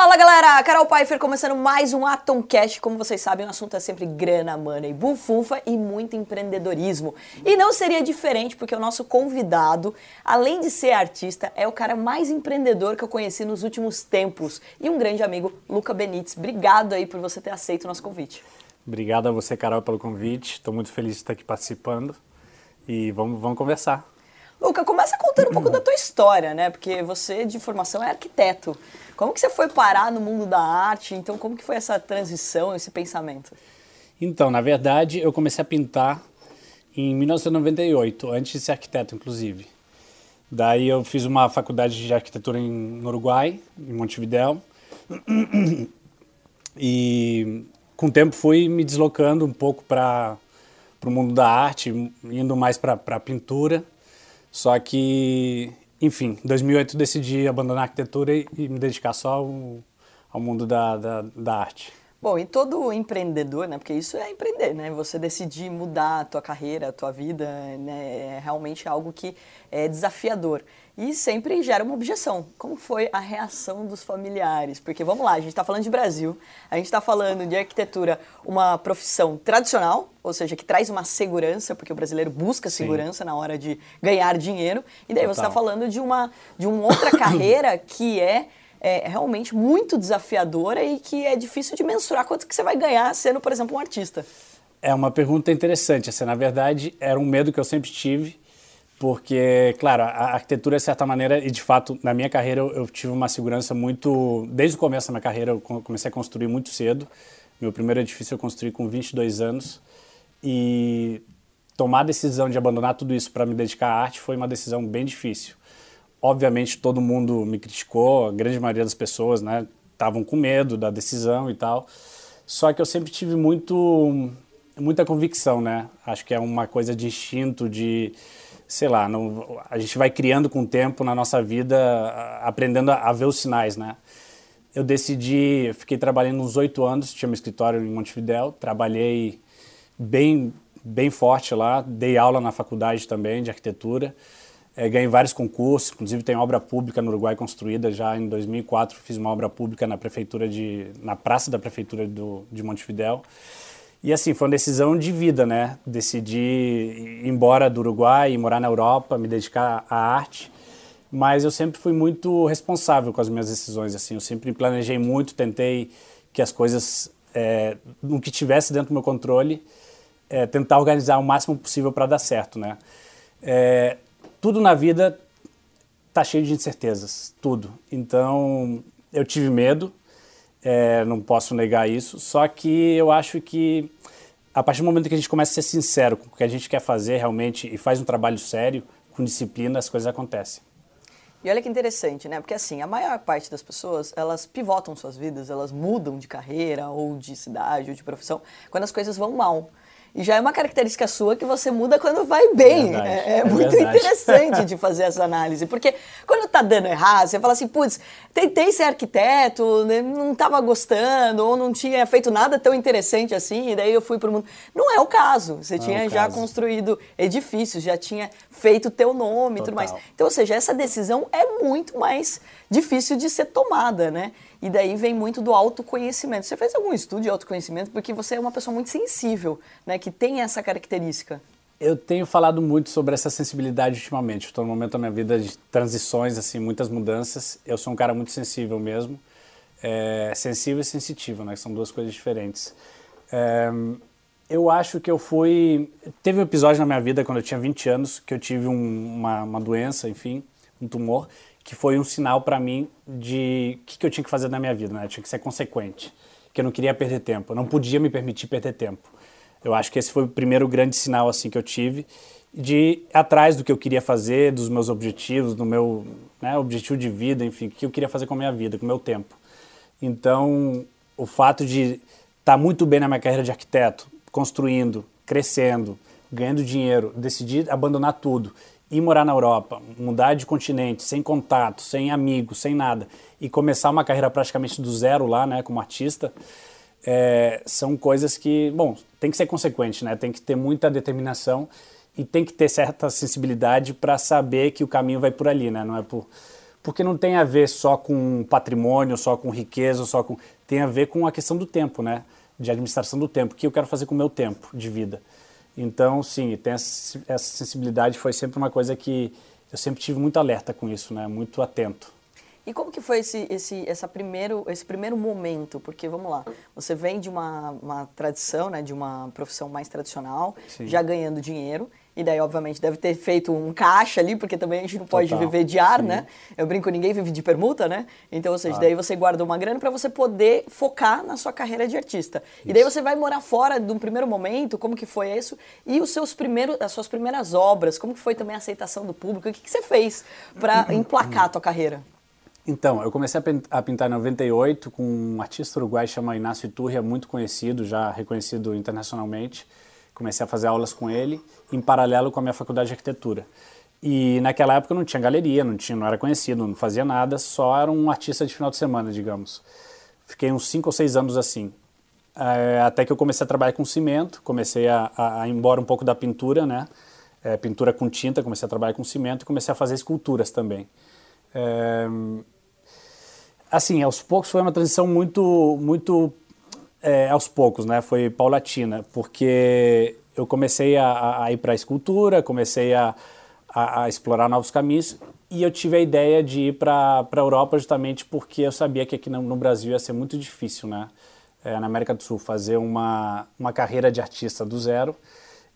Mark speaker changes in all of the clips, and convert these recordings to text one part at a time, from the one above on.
Speaker 1: Fala galera, Carol Pfeiffer começando mais um Atomcast. Como vocês sabem, o assunto é sempre grana, money, bufunfa e muito empreendedorismo. E não seria diferente porque o nosso convidado, além de ser artista, é o cara mais empreendedor que eu conheci nos últimos tempos. E um grande amigo, Luca Benites. Obrigado aí por você ter aceito o nosso convite.
Speaker 2: Obrigado a você, Carol, pelo convite. Estou muito feliz de estar aqui participando e vamos, vamos conversar.
Speaker 1: Luca, começa contando um pouco da tua história, né? Porque você, de formação, é arquiteto. Como que você foi parar no mundo da arte? Então, como que foi essa transição, esse pensamento?
Speaker 2: Então, na verdade, eu comecei a pintar em 1998, antes de ser arquiteto, inclusive. Daí eu fiz uma faculdade de arquitetura em, no Uruguai, em Montevidéu. E com o tempo fui me deslocando um pouco para o mundo da arte, indo mais para a pintura. Só que enfim, em 2008 decidi abandonar a arquitetura e, e me dedicar só ao, ao mundo da, da, da, arte.
Speaker 1: Bom, e todo empreendedor, né? Porque isso é empreender, né? Você decidir mudar a tua carreira, a tua vida, né? É realmente algo que é desafiador. E sempre gera uma objeção. Como foi a reação dos familiares? Porque vamos lá, a gente está falando de Brasil, a gente está falando de arquitetura, uma profissão tradicional, ou seja, que traz uma segurança, porque o brasileiro busca segurança Sim. na hora de ganhar dinheiro. E daí tá Total. você está falando de uma, de uma outra carreira que é é realmente muito desafiadora e que é difícil de mensurar quanto que você vai ganhar sendo, por exemplo, um artista.
Speaker 2: É uma pergunta interessante. Assim, na verdade, era um medo que eu sempre tive porque, claro, a arquitetura, de certa maneira, e de fato, na minha carreira, eu, tive uma segurança muito. Desde o começo da minha carreira, eu comecei a construir muito cedo. Meu primeiro edifício eu construí com 22 anos. E tomar a decisão de abandonar tudo isso para me dedicar à arte foi uma decisão bem difícil. Obviamente, todo mundo me criticou, a grande maioria das pessoas, né, estavam com medo da decisão e tal. Só que eu sempre tive muito, muita convicção, né? Acho que é uma coisa de instinto, de sei lá, não, a gente vai criando com o tempo na nossa vida, aprendendo a, a ver os sinais, né? Eu decidi, fiquei trabalhando uns oito anos, tinha um escritório em Montevidéu, trabalhei bem, bem forte lá, dei aula na faculdade também de arquitetura, é, ganhei vários concursos, inclusive tem obra pública no Uruguai construída já em 2004, fiz uma obra pública na prefeitura de, na praça da prefeitura do, de Montevidéu. E assim, foi uma decisão de vida, né? Decidi ir embora do Uruguai morar na Europa, me dedicar à arte. Mas eu sempre fui muito responsável com as minhas decisões, assim. Eu sempre planejei muito, tentei que as coisas, é, no que tivesse dentro do meu controle, é, tentar organizar o máximo possível para dar certo, né? É, tudo na vida tá cheio de incertezas, tudo. Então, eu tive medo, é, não posso negar isso. Só que eu acho que a partir do momento que a gente começa a ser sincero com o que a gente quer fazer realmente e faz um trabalho sério, com disciplina, as coisas acontecem.
Speaker 1: E olha que interessante, né? Porque assim, a maior parte das pessoas, elas pivotam suas vidas, elas mudam de carreira ou de cidade ou de profissão quando as coisas vão mal. E já é uma característica sua que você muda quando vai bem. É, é, é, muito verdade. interessante de fazer essa análise. Porque quando tá dando errado, você fala assim, putz, tentei ser arquiteto, né, não estava gostando, ou não tinha feito nada tão interessante assim, e daí eu fui para o mundo. Não é o caso. Você não tinha é já caso. construído edifícios, já tinha feito teu nome e tudo mais. Então, ou seja, essa decisão é muito mais difícil de ser tomada, né? E daí vem muito do autoconhecimento. Você fez algum estudo de autoconhecimento porque você é uma pessoa muito sensível, né, que tem essa característica.
Speaker 2: Eu tenho falado muito sobre essa sensibilidade ultimamente. Estou no momento da minha vida de transições, assim, muitas mudanças. Eu sou um cara muito sensível mesmo. É, sensível e sensitivo, né? São duas coisas diferentes. É, eu acho que eu fui. Teve um episódio na minha vida quando eu tinha 20 anos que eu tive um, uma, uma doença, enfim, um tumor que foi um sinal para mim de o que, que, eu tinha que fazer na minha vida, né? Eu tinha que ser consequente, que eu não queria perder tempo, eu não podia me permitir perder tempo. Eu acho que esse foi o primeiro grande sinal assim que eu tive de ir atrás do que eu queria fazer, dos meus objetivos, do meu né, objetivo de vida, enfim, o que eu queria fazer com a minha vida, com o meu tempo. Então, o fato de estar tá muito bem na minha carreira de arquiteto, construindo, crescendo, ganhando dinheiro, decidir abandonar tudo ir morar na Europa, mudar de continente, sem contato, sem amigos, sem nada, e começar uma carreira praticamente do zero lá, né, como artista, é, são coisas que, bom, tem que ser consequente, né? Tem que ter muita determinação e tem que ter certa sensibilidade para saber que o caminho vai por ali, né? Não é por porque não tem a ver só com patrimônio, só com riqueza, só com tem a ver com a questão do tempo, né? De administração do tempo, o que eu quero fazer com o meu tempo de vida. Então, sim, tem essa, essa sensibilidade foi sempre uma coisa que eu sempre tive muito alerta com isso, né? Muito atento.
Speaker 1: E como que foi esse, esse, essa primeiro, esse primeiro momento? Porque, vamos lá, você vem de uma, uma tradição, né, de uma profissão mais tradicional, Sim. já ganhando dinheiro, e daí, obviamente, deve ter feito um caixa ali, porque também a gente não pode Total. viver de ar, Sim. né? Eu brinco, ninguém vive de permuta, né? Então, ou seja, daí você guarda uma grana para você poder focar na sua carreira de artista. Isso. E daí você vai morar fora de um primeiro momento, como que foi isso? E os seus primeiros, as suas primeiras obras, como que foi também a aceitação do público? O que, que você fez para emplacar a tua carreira?
Speaker 2: Então, eu comecei a pintar em 98 com um artista uruguai chamado Inácio Iturria, muito conhecido, já reconhecido internacionalmente. Comecei a fazer aulas com ele, em paralelo com a minha faculdade de arquitetura. E naquela época não tinha galeria, não, tinha, não era conhecido, não fazia nada, só era um artista de final de semana, digamos. Fiquei uns 5 ou 6 anos assim. É, até que eu comecei a trabalhar com cimento, comecei a, a, a ir embora um pouco da pintura, né? É, pintura com tinta, comecei a trabalhar com cimento e comecei a fazer esculturas também. É, assim, aos poucos foi uma transição muito, muito é, aos poucos, né? Foi paulatina, porque eu comecei a, a ir para a escultura, comecei a, a, a, explorar novos caminhos e eu tive a ideia de ir para a Europa justamente porque eu sabia que aqui no, no Brasil ia ser muito difícil, né? É, na América do Sul, fazer uma, uma carreira de artista do zero.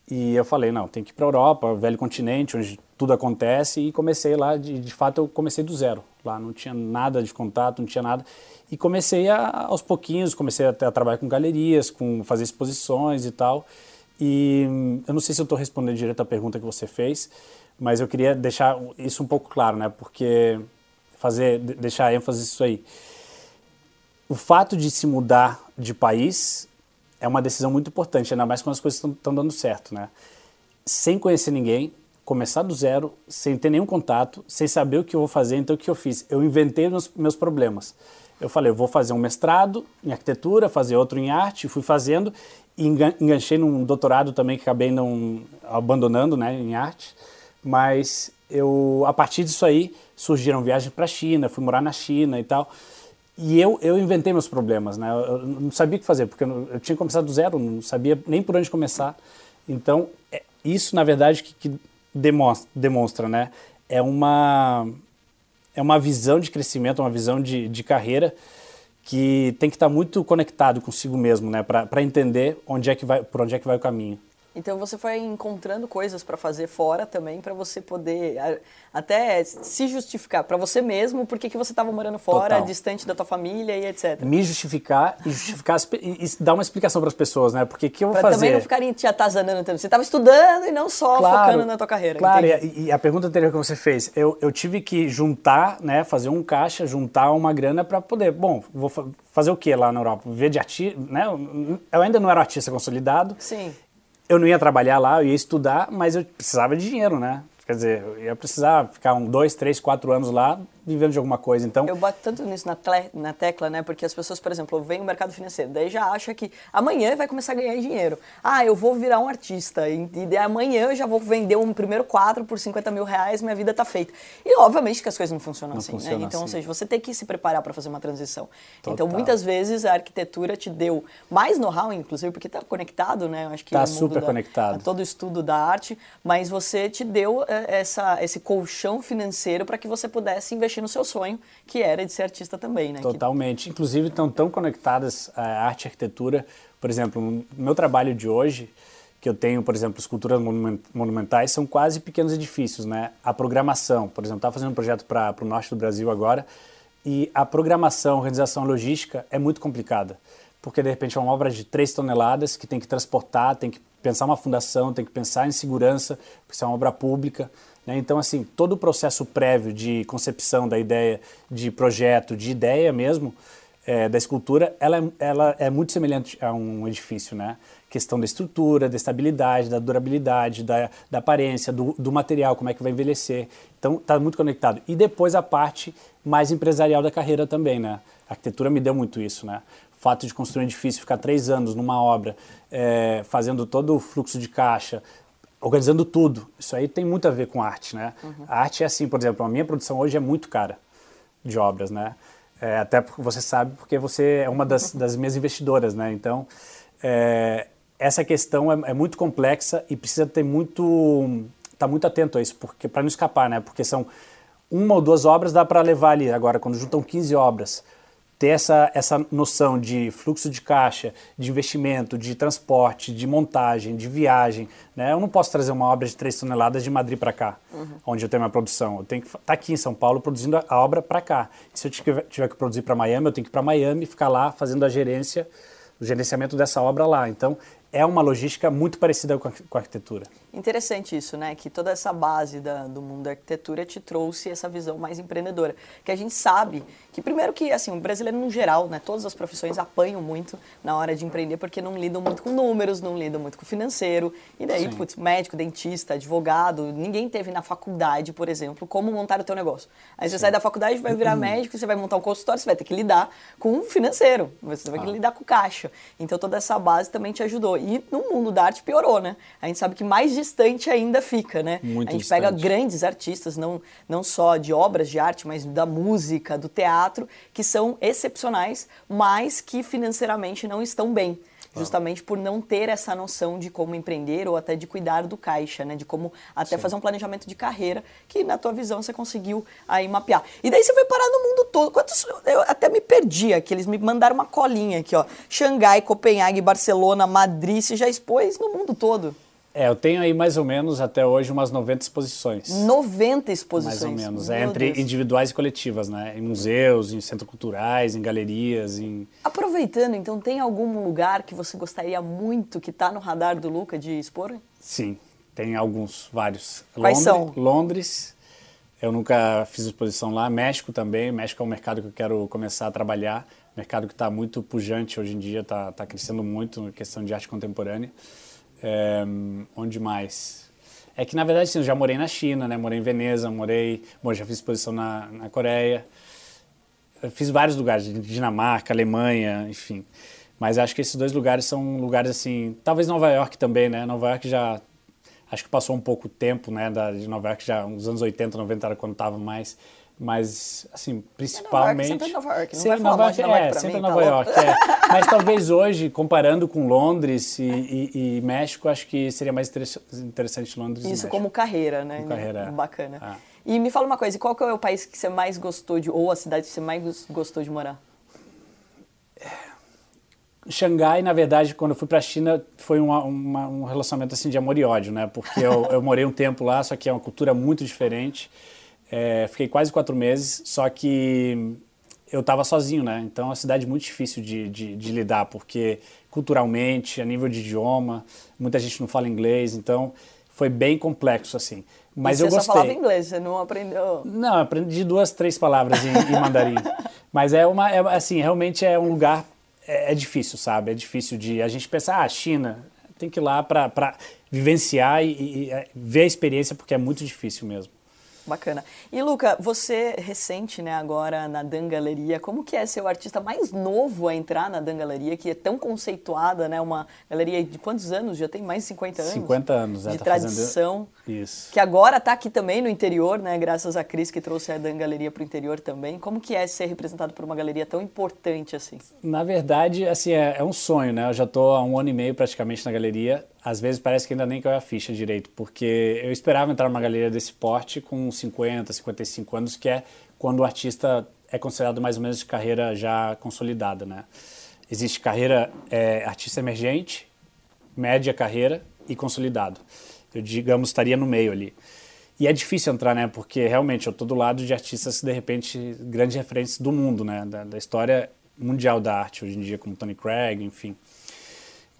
Speaker 2: E eu falei, não, tem que ir para a Europa, velho continente, onde tudo acontece, e comecei lá, de, de fato eu comecei do zero. Lá não tinha nada de contato, não tinha nada. E comecei a, aos pouquinhos, comecei a, a trabalhar com galerias, com fazer exposições e tal. E hum, eu não sei se eu estou respondendo direito a pergunta que você fez, mas eu queria deixar isso um pouco claro, né? Porque fazer, deixar ênfase nisso aí. O fato de se mudar de país é uma decisão muito importante, ainda mais quando as coisas estão dando certo, né? Sem conhecer ninguém, começar do zero, sem ter nenhum contato, sem saber o que eu vou fazer, então o que eu fiz? Eu inventei meus, meus problemas. Eu falei, eu vou fazer um mestrado em arquitetura, fazer outro em arte, fui fazendo e enganchei num doutorado também que acabei não abandonando, né, em arte. Mas eu, a partir disso aí, surgiram viagens para a China, fui morar na China e tal. E eu, eu inventei meus problemas, né? Eu não sabia o que fazer, porque eu, tinha começado do zero, não sabia nem por onde começar. Então, é, isso, na verdade, que, que demonstra, demonstra, né? É uma, é uma visão de crescimento, uma visão de, de carreira que tem que estar muito conectado consigo mesmo, né? Para entender onde é que vai, por onde é que vai o caminho.
Speaker 1: Então você foi encontrando coisas para fazer fora também para você poder até se justificar para você mesmo porque que você estava morando fora, Total. distante da tua família e etc.
Speaker 2: Me justificar e justificar e, dar uma explicação para as pessoas, né? Porque que eu vou
Speaker 1: pra
Speaker 2: fazer?
Speaker 1: também não ficarem te atazanando tempo. Você estava estudando e não só claro, focando na tua carreira.
Speaker 2: Claro. E, e, a pergunta anterior que você fez, eu, eu tive que juntar, né? Fazer um caixa, juntar uma grana para poder. Bom, vou fazer o que lá na Europa? Ver de artista, né? Eu ainda não era artista consolidado.
Speaker 1: Sim
Speaker 2: eu não ia trabalhar lá, eu ia estudar, mas eu precisava de dinheiro, né? Quer dizer, eu ia precisar ficar um, dois, três, quatro anos lá vivendo de alguma coisa. Então,
Speaker 1: eu bato tanto nisso na, na tecla, né? Porque as pessoas, por exemplo, vêm o mercado financeiro, daí já acha que amanhã vai começar a ganhar dinheiro. Ah, eu vou virar um artista e, e amanhã eu já vou vender um primeiro quadro por 50 mil reais, minha vida tá feita. E obviamente que as coisas não funcionam não assim, funciona né? Então, assim. ou seja, você tem que se preparar para fazer uma transição. Total. Então, muitas vezes a arquitetura te deu mais know-how, inclusive, porque tá conectado, né? Eu
Speaker 2: acho que tá super da, conectado.
Speaker 1: todo o estudo da arte, mas você te deu é, essa, esse colchão financeiro para que você pudesse investir no seu sonho, que era de ser artista também, né?
Speaker 2: Totalmente. Que... Inclusive estão tão conectadas a arte e arquitetura. Por exemplo, no meu trabalho de hoje, que eu tenho, por exemplo, esculturas monumentais, são quase pequenos edifícios, né? A programação, por exemplo, estava fazendo um projeto para o norte do Brasil agora, e a programação, organização logística é muito complicada, porque de repente é uma obra de 3 toneladas que tem que transportar, tem que pensar uma fundação, tem que pensar em segurança, porque isso é uma obra pública. Né? Então, assim, todo o processo prévio de concepção da ideia, de projeto, de ideia mesmo, é, da escultura, ela, é, ela é muito semelhante a um edifício, né? Questão da estrutura, da estabilidade, da durabilidade, da, da aparência, do, do material, como é que vai envelhecer. Então, está muito conectado. E depois a parte mais empresarial da carreira também, né? A arquitetura me deu muito isso, né? fato de construir um edifício, ficar três anos numa obra, é, fazendo todo o fluxo de caixa, organizando tudo. Isso aí tem muito a ver com arte, né? Uhum. A arte é assim, por exemplo, a minha produção hoje é muito cara de obras, né? É, até porque você sabe, porque você é uma das, das minhas investidoras, né? Então, é, essa questão é, é, muito complexa e precisa ter muito, tá muito atento a isso, porque para não escapar, né? Porque são uma ou duas obras dá para levar ali. Agora, quando juntam 15 obras, ter essa, essa noção de fluxo de caixa, de investimento, de transporte, de montagem, de viagem. Né? Eu não posso trazer uma obra de 3 toneladas de Madrid para cá, uhum. onde eu tenho minha produção. Eu tenho que estar tá aqui em São Paulo produzindo a obra para cá. E se eu tiver, tiver que produzir para Miami, eu tenho que ir para Miami e ficar lá fazendo a gerência, o gerenciamento dessa obra lá. Então, é uma logística muito parecida com a, com a arquitetura.
Speaker 1: Interessante isso, né? Que toda essa base da, do mundo da arquitetura te trouxe essa visão mais empreendedora. Que a gente sabe que, primeiro que, assim, o brasileiro no geral, né? Todas as profissões apanham muito na hora de empreender porque não lidam muito com números, não lidam muito com financeiro. E daí, Sim. putz, médico, dentista, advogado, ninguém teve na faculdade, por exemplo, como montar o teu negócio. Aí você Sim. sai da faculdade, vai virar médico, você vai montar um consultório, você vai ter que lidar com o financeiro, você vai ter que ah. lidar com o caixa. Então toda essa base também te ajudou. E no mundo da arte piorou, né? A gente sabe que mais distante ainda fica, né?
Speaker 2: Muito
Speaker 1: a gente
Speaker 2: distante.
Speaker 1: pega grandes artistas, não, não só de obras de arte, mas da música, do teatro, que são excepcionais, mas que financeiramente não estão bem justamente por não ter essa noção de como empreender ou até de cuidar do caixa, né? De como até Sim. fazer um planejamento de carreira que na tua visão você conseguiu aí mapear. E daí você foi parar no mundo todo. Quantos eu até me perdi aqui, eles me mandaram uma colinha aqui, ó. Xangai, Copenhague, Barcelona, Madrid, você já expôs no mundo todo.
Speaker 2: É, eu tenho aí mais ou menos até hoje umas 90 exposições.
Speaker 1: 90 exposições?
Speaker 2: Mais ou menos. é, entre Deus. individuais e coletivas, né? Em museus, em centros culturais, em galerias, em...
Speaker 1: Aproveitando, então, tem algum lugar que você gostaria muito que está no radar do Luca de expor?
Speaker 2: Sim, tem alguns, vários.
Speaker 1: Quais
Speaker 2: Londres, são? Londres, eu nunca fiz exposição lá. México também, México é um mercado que eu quero começar a trabalhar. Mercado que está muito pujante hoje em dia, está tá crescendo muito na questão de arte contemporânea. É, onde mais? É que, na verdade, sim, eu já morei na China, né? Morei em Veneza, morei... Bom, já fiz exposição na, na Coreia. Eu fiz vários lugares, Dinamarca, Alemanha, enfim. Mas acho que esses dois lugares são lugares, assim... Talvez Nova York também, né? Nova York já... Acho que passou um pouco tempo, né? Da, de Nova York já, uns anos 80, 90 era quando estava mais mas, assim, principalmente...
Speaker 1: É Nova York,
Speaker 2: sempre Nova York, Nova York é, sempre mim, Nova tá York, é. Mas talvez hoje, comparando com Londres e, e, e, México, acho que seria mais interessante Londres
Speaker 1: Isso como carreira, né?
Speaker 2: Como carreira.
Speaker 1: É. Bacana. Ah. E me fala uma coisa, qual que é o país que você mais gostou de, ou a cidade que você mais gostou de morar?
Speaker 2: Xangai, na verdade, quando eu fui para a China, foi uma, uma, um relacionamento assim de amor e ódio, né? Porque eu, eu morei um tempo lá, só que é uma cultura muito diferente. É, fiquei quase quatro meses, só que eu estava sozinho, né? Então é uma cidade muito difícil de, de, de, lidar, porque culturalmente, a nível de idioma, muita gente não fala inglês, então foi bem complexo, assim. Mas
Speaker 1: e
Speaker 2: eu
Speaker 1: você
Speaker 2: gostei.
Speaker 1: só falava inglês, você não aprendeu?
Speaker 2: Não, aprendi duas, três palavras em, em mandarim. Mas é uma, é, assim, realmente é um lugar, é, é, difícil, sabe? É difícil de a gente pensar, ah, China, tem que ir lá para vivenciar e, e, e ver a experiência, porque é muito difícil mesmo.
Speaker 1: Bacana. E Luca, você recente, né, agora na Dan Galeria, como que é ser o artista mais novo a entrar na Dan Galeria, que é tão conceituada, né, uma galeria de quantos anos? Já tem mais de 50 anos?
Speaker 2: 50 anos,
Speaker 1: é, De
Speaker 2: tá
Speaker 1: tradição.
Speaker 2: Fazendo... Isso.
Speaker 1: Que agora está aqui também no interior, né, graças a Cris que trouxe a Dan Galeria para o interior também. Como que é ser representado por uma galeria tão importante assim?
Speaker 2: Na verdade, assim, é, é um sonho, né? Eu já estou há um ano e meio praticamente na galeria às vezes parece que ainda nem caiu a ficha direito, porque eu esperava entrar numa galeria desse porte com 50, 55 anos, que é quando o artista é considerado mais ou menos de carreira já consolidada, né? Existe carreira é, artista emergente, média carreira e consolidado. Eu, digamos, estaria no meio ali. E é difícil entrar, né? Porque realmente eu estou do lado de artistas, de repente, grandes referências do mundo, né? Da, da história mundial da arte hoje em dia, como Tony Craig, enfim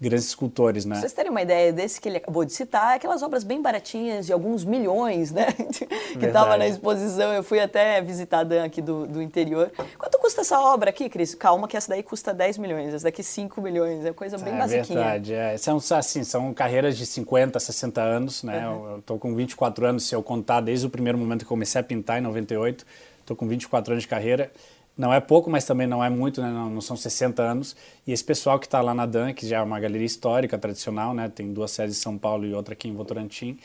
Speaker 2: grandes escultores, né?
Speaker 1: Pra vocês terem uma ideia desse que ele acabou de citar, aquelas obras bem baratinhas, de alguns milhões, né? que estava na exposição. Eu fui até visitar a Dan aqui do, do interior. Quanto custa essa obra aqui, Cris? Calma que essa daí custa 10 milhões, essa daqui 5 milhões. É coisa bem é basiquinha.
Speaker 2: É verdade. É. São, assim, são carreiras de 50, 60 anos, né? Uhum. Eu estou com 24 anos, se eu contar desde o primeiro momento que comecei a pintar, em 98. Estou com 24 anos de carreira. Não é pouco, mas também não é muito, né? não, não são 60 anos. E esse pessoal que está lá na DAN, que já é uma galeria histórica, tradicional, né? tem duas sedes em São Paulo e outra aqui em Votorantim,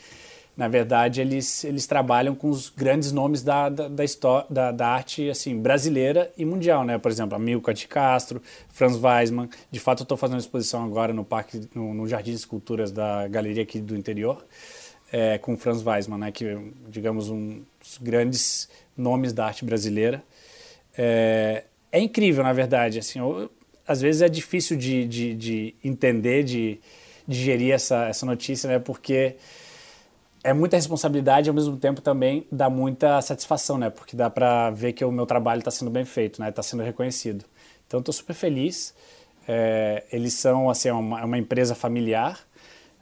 Speaker 2: na verdade, eles, eles trabalham com os grandes nomes da, da, da, da, da arte assim, brasileira e mundial, né? Por exemplo, Amilcar de Castro, Franz Weismann. De fato, eu estou fazendo uma exposição agora no parque, no, no Jardim de Esculturas da galeria aqui do interior, é, com Franz Weismann, né? Que, digamos, um dos grandes nomes da arte brasileira. É, é incrível, na verdade. Assim, eu, às vezes é difícil de, de, de entender, de digerir essa, essa notícia, né? Porque é muita responsabilidade e ao mesmo tempo também dá muita satisfação, né? Porque dá para ver que o meu trabalho está sendo bem feito, né? Está sendo reconhecido. Então estou super feliz. É, eles são assim é uma, é uma empresa familiar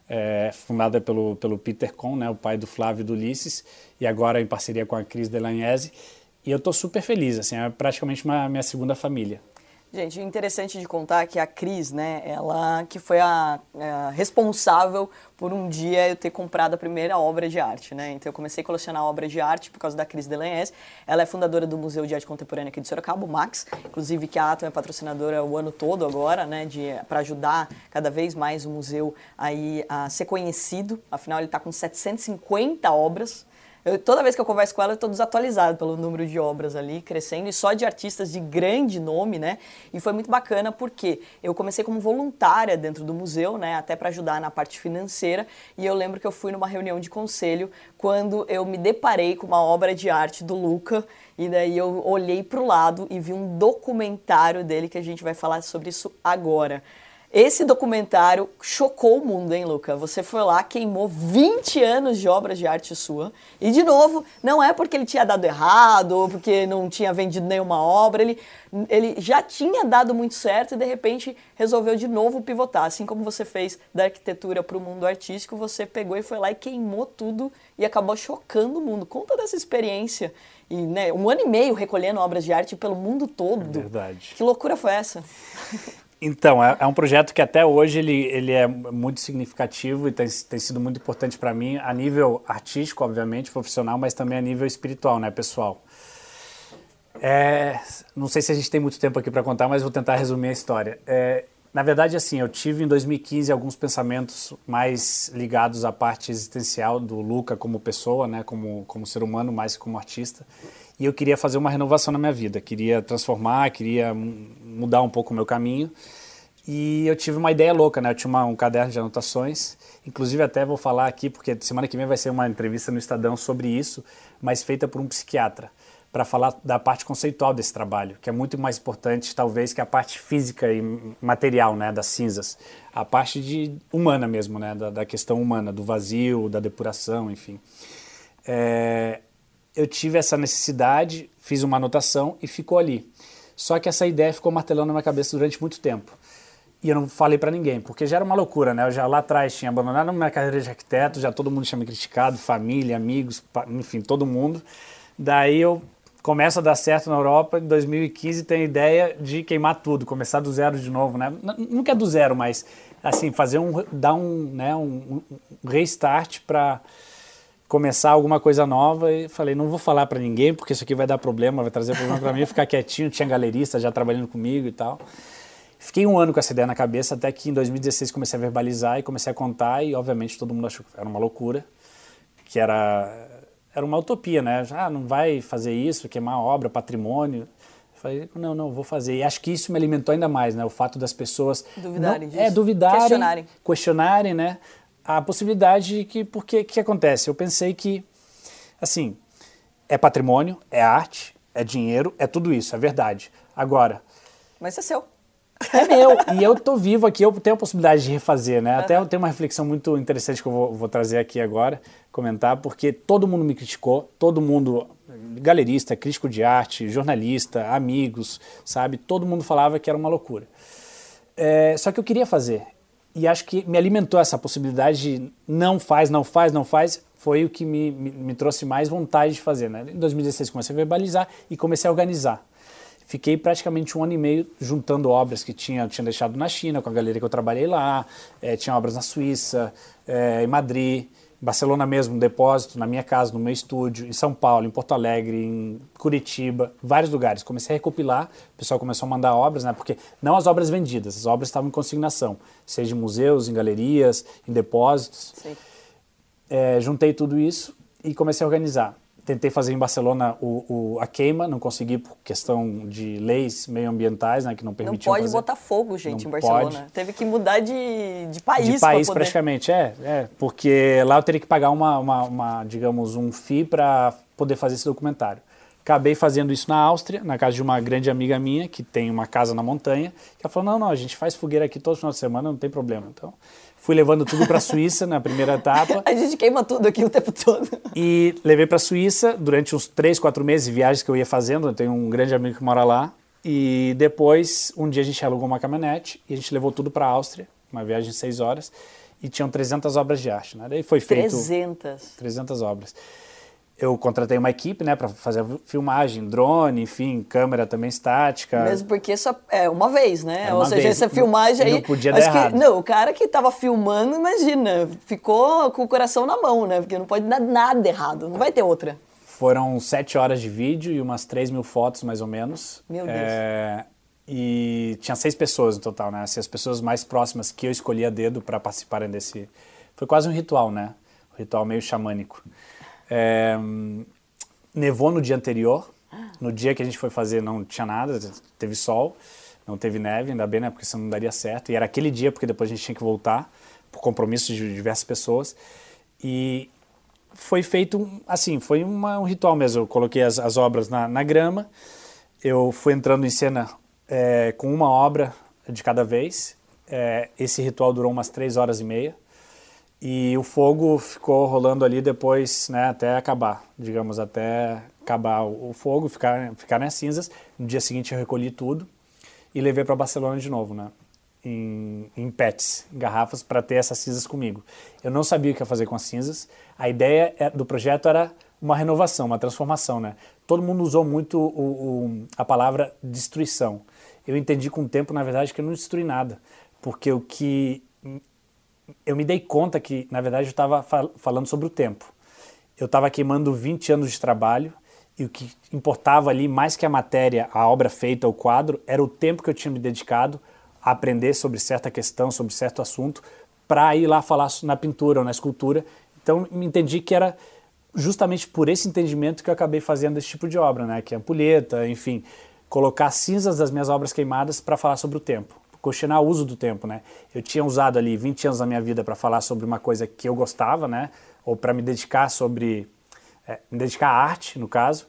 Speaker 2: é, fundada pelo pelo Peter Kohn, né? O pai do Flávio e do Ulisses e agora em parceria com a Cris Delagnese. E eu estou super feliz. Assim é praticamente uma minha segunda família.
Speaker 1: Gente, interessante de contar que a Cris, né, ela que foi a, a, responsável por um dia eu ter comprado a primeira obra de arte, né? Então eu comecei a colecionar obras de arte por causa da Cris Delanhese. Ela é fundadora do Museu de Arte Contemporânea aqui de Sorocaba, o Max, inclusive que a Atom é patrocinadora o ano todo agora, né, de para ajudar cada vez mais o museu aí a ser conhecido. Afinal ele está com 750 obras eu, toda vez que eu converso com ela, eu estou desatualizado pelo número de obras ali, crescendo, e só de artistas de grande nome, né? E foi muito bacana porque eu comecei como voluntária dentro do museu, né? Até para ajudar na parte financeira, e eu lembro que eu fui numa reunião de conselho quando eu me deparei com uma obra de arte do Luca, e daí eu olhei para o lado e vi um documentário dele que a gente vai falar sobre isso agora. Esse documentário chocou o mundo, hein, Luca? Você foi lá, queimou 20 anos de obras de arte sua. E, de novo, não é porque ele tinha dado errado ou porque não tinha vendido nenhuma obra. Ele, ele já tinha dado muito certo e, de repente, resolveu de novo pivotar. Assim como você fez da arquitetura para o mundo artístico, você pegou e foi lá e queimou tudo e acabou chocando o mundo. Conta dessa experiência. E, né, um ano e meio recolhendo obras de arte pelo mundo todo.
Speaker 2: É verdade.
Speaker 1: Que loucura foi essa?
Speaker 2: Então, é, é, um projeto que até hoje ele, ele é muito significativo e tem, tem sido muito importante para mim, a nível artístico, obviamente, profissional, mas também a nível espiritual, né, pessoal? É, não sei se a gente tem muito tempo aqui para contar, mas vou tentar resumir a história. É, na verdade, assim, eu tive em 2015 alguns pensamentos mais ligados à parte existencial do Luca como pessoa, né, como, como ser humano, mais como artista e eu queria fazer uma renovação na minha vida, queria transformar, queria mudar um pouco o meu caminho. E eu tive uma ideia louca, né? Eu tinha uma, um caderno de anotações, inclusive até vou falar aqui, porque semana que vem vai ser uma entrevista no Estadão sobre isso, mas feita por um psiquiatra, para falar da parte conceitual desse trabalho, que é muito mais importante, talvez, que a parte física e material, né? Das cinzas. A parte de, humana mesmo, né? Da, da questão humana, do vazio, da depuração, enfim. É, eu tive essa necessidade, fiz uma anotação e ficou ali. Só que essa ideia ficou martelando na minha cabeça durante muito tempo. E eu não falei para ninguém, porque já era uma loucura, né? Eu já lá atrás tinha abandonado minha carreira de arquiteto, já todo mundo tinha me criticado, família, amigos, enfim, todo mundo. Daí eu começo a dar certo na Europa, em 2015 tenho a ideia de queimar tudo, começar do zero de novo, né? Nunca é do zero, mas assim, fazer um dar um, né, um, um restart para começar alguma coisa nova e falei, não vou falar para ninguém porque isso aqui vai dar problema, vai trazer problema para mim, ficar quietinho, tinha galerista já trabalhando comigo e tal. Fiquei um ano com essa ideia na cabeça até que em 2016 comecei a verbalizar e comecei a contar e obviamente todo mundo achou que era uma loucura, que era era uma utopia, né? Ah, não vai fazer isso, queimar obra, patrimônio. Eu falei, não, não, vou fazer. E acho que isso me alimentou ainda mais, né? O fato das pessoas
Speaker 1: duvidarem
Speaker 2: não,
Speaker 1: disso.
Speaker 2: É, duvidarem,
Speaker 1: questionarem,
Speaker 2: questionarem, né? A possibilidade que, porque que acontece? Eu pensei que, assim, é patrimônio, é arte, é dinheiro, é tudo isso, é verdade. Agora.
Speaker 1: Mas é seu.
Speaker 2: É meu. e eu tô vivo aqui, eu tenho a possibilidade de refazer, né? Até eu tenho uma reflexão muito interessante que eu vou, vou, trazer aqui agora, comentar, porque todo mundo me criticou, todo mundo, galerista, crítico de arte, jornalista, amigos, sabe? Todo mundo falava que era uma loucura. É, só que eu queria fazer e acho que me alimentou essa possibilidade de não faz, não faz, não faz, foi o que me, me, me trouxe mais vontade de fazer. Né? Em 2016 comecei a verbalizar e comecei a organizar. Fiquei praticamente um ano e meio juntando obras que tinha, tinha deixado na China, com a galeria que eu trabalhei lá, é, tinha obras na Suíça, é, em Madrid, Barcelona mesmo, um depósito, na minha casa, no meu estúdio, em São Paulo, em Porto Alegre, em Curitiba, vários lugares. Comecei a recopilar, o pessoal começou a mandar obras, né? Porque não as obras vendidas, as obras estavam em consignação, seja em museus, em galerias, em depósitos. É, juntei tudo isso e comecei a organizar. Tentei fazer em Barcelona o, o, a queima, não consegui por questão de leis meioambientais, né, que não permitiam
Speaker 1: Não pode
Speaker 2: fazer.
Speaker 1: botar fogo, gente,
Speaker 2: Não
Speaker 1: em Barcelona.
Speaker 2: pode.
Speaker 1: Teve que mudar de, de país
Speaker 2: de país
Speaker 1: poder...
Speaker 2: praticamente, é, é, porque lá eu teria que pagar uma, uma, uma, digamos, um FII para poder fazer esse documentário. Acabei fazendo isso na Áustria, na casa de uma grande amiga minha, que tem uma casa na montanha, que ela falou, não, não, a gente faz fogueira aqui todo final de semana, não tem problema. Então, fui levando tudo para a Suíça na primeira etapa.
Speaker 1: A gente queima tudo aqui o tempo todo.
Speaker 2: E levei para a Suíça durante uns três, quatro meses de viagens que eu ia fazendo. Eu tenho um grande amigo que mora lá. E depois, um dia a gente alugou uma caminhonete e a gente levou tudo para a Áustria, uma viagem de seis horas. E tinham 300 obras de arte. Né? Daí foi feito
Speaker 1: 300.
Speaker 2: 300 obras. Eu contratei uma equipe, né, para fazer filmagem, drone, enfim, câmera também estática.
Speaker 1: Mesmo porque só é uma vez, né?
Speaker 2: É
Speaker 1: Ou seja,
Speaker 2: vez.
Speaker 1: essa filmagem
Speaker 2: Não
Speaker 1: aí.
Speaker 2: podia dar
Speaker 1: acho que-
Speaker 2: errado.
Speaker 1: não, o cara que tava filmando, imagina, ficou com o coração na mão, né? Porque não pode dar nada errado, não vai ter outra.
Speaker 2: Foram sete horas de vídeo e umas 3 mil fotos, mais ou menos.
Speaker 1: Meu Deus.
Speaker 2: É, e tinha seis pessoas no total, né? Assim, as pessoas mais próximas que eu escolhi a dedo para participarem desse. Foi quase um ritual, né? Um ritual meio xamânico. É, nevou no dia anterior. No dia que a gente foi fazer não tinha nada, teve sol, não teve neve, ainda bem, né? Porque senão não daria certo. E era aquele dia, porque depois a gente tinha que voltar, por compromissos de diversas pessoas. E foi feito, assim, foi uma- um ritual mesmo. Eu coloquei as, as obras na, na grama, eu fui entrando em cena é, com uma obra de cada vez. É, esse ritual durou umas três horas e meia. E o fogo ficou rolando ali depois, né, até acabar, digamos, até acabar o fogo, ficar, ficar nas cinzas. No dia seguinte eu recolhi tudo e levei para Barcelona de novo, né, em, em pets, em garrafas, para ter essas cinzas comigo. Eu não sabia o que ia fazer com as cinzas. A ideia é- do projeto era uma renovação, uma transformação, né. Todo mundo usou muito o- o- a palavra destruição. Eu entendi com o tempo, na verdade, que eu não destruí nada, porque o que eu me dei conta que, na verdade, eu estava fal- falando sobre o tempo. Eu estava queimando 20 anos de trabalho e o que importava ali, mais que a matéria, a obra feita, o quadro, era o tempo que eu tinha me dedicado a aprender sobre certa questão, sobre certo assunto, para ir lá falar na pintura ou na escultura. Então, me entendi que era justamente por esse entendimento que eu acabei fazendo esse tipo de obra, né? Que é ampulheta, enfim, colocar cinzas das minhas obras queimadas para falar sobre o tempo, questionar o uso do tempo, né? Eu tinha usado ali 20 anos da minha vida para falar sobre uma coisa que eu gostava, né? Ou para me dedicar sobre é, me dedicar à arte, no caso.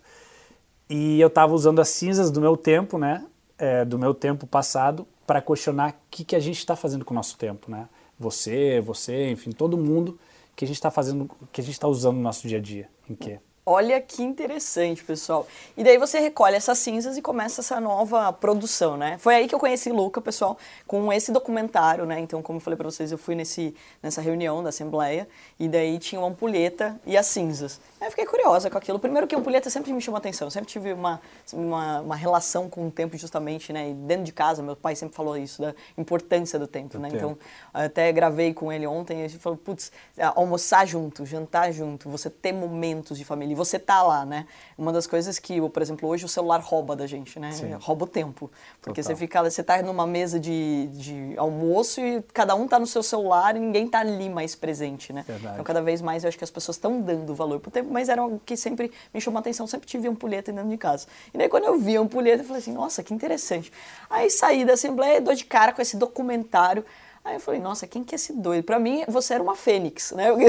Speaker 2: E eu estava usando as cinzas do meu tempo, né? É, do meu tempo passado, para questionar o que, que a gente está fazendo com o nosso tempo, né? Você, você, enfim, todo mundo que a gente está fazendo, que a gente está usando no nosso dia a dia, em quê?
Speaker 1: Olha que interessante, pessoal. E daí você recolhe essas cinzas e começa essa nova produção, né? Foi aí que eu conheci Luca, pessoal, com esse documentário, né? Então, como eu falei pra vocês, eu fui nesse, nessa reunião da Assembleia e daí tinha uma ampulheta e as cinzas. Aí eu fiquei curiosa com aquilo. Primeiro que a ampulheta sempre me chamou atenção, eu sempre tive uma, uma, uma relação com o tempo justamente, né? E dentro de casa, meu pai sempre falou isso, da importância do tempo,
Speaker 2: Do
Speaker 1: né?
Speaker 2: tempo.
Speaker 1: Então, até gravei com ele ontem e gente falou, putz, é, almoçar junto, jantar junto, você ter momentos de família você tá lá, né? Uma das coisas que, por exemplo, hoje o celular rouba da gente, né?
Speaker 2: Sim.
Speaker 1: Rouba o tempo. Porque
Speaker 2: Total.
Speaker 1: você fica, você tá numa mesa de, de almoço e cada um tá no seu celular e ninguém tá ali mais presente, né?
Speaker 2: Verdade.
Speaker 1: Então, cada vez mais eu acho que as pessoas estão dando valor pro tempo, mas era algo que sempre me chamou a atenção, sempre tive ampulheta dentro de casa. E daí quando eu vi a ampulheta, eu falei assim, nossa, que interessante. Aí saí da Assembleia, dou de cara com esse documentário. Aí eu falei, nossa, quem que é esse doido? Pra mim, você era uma fênix, né?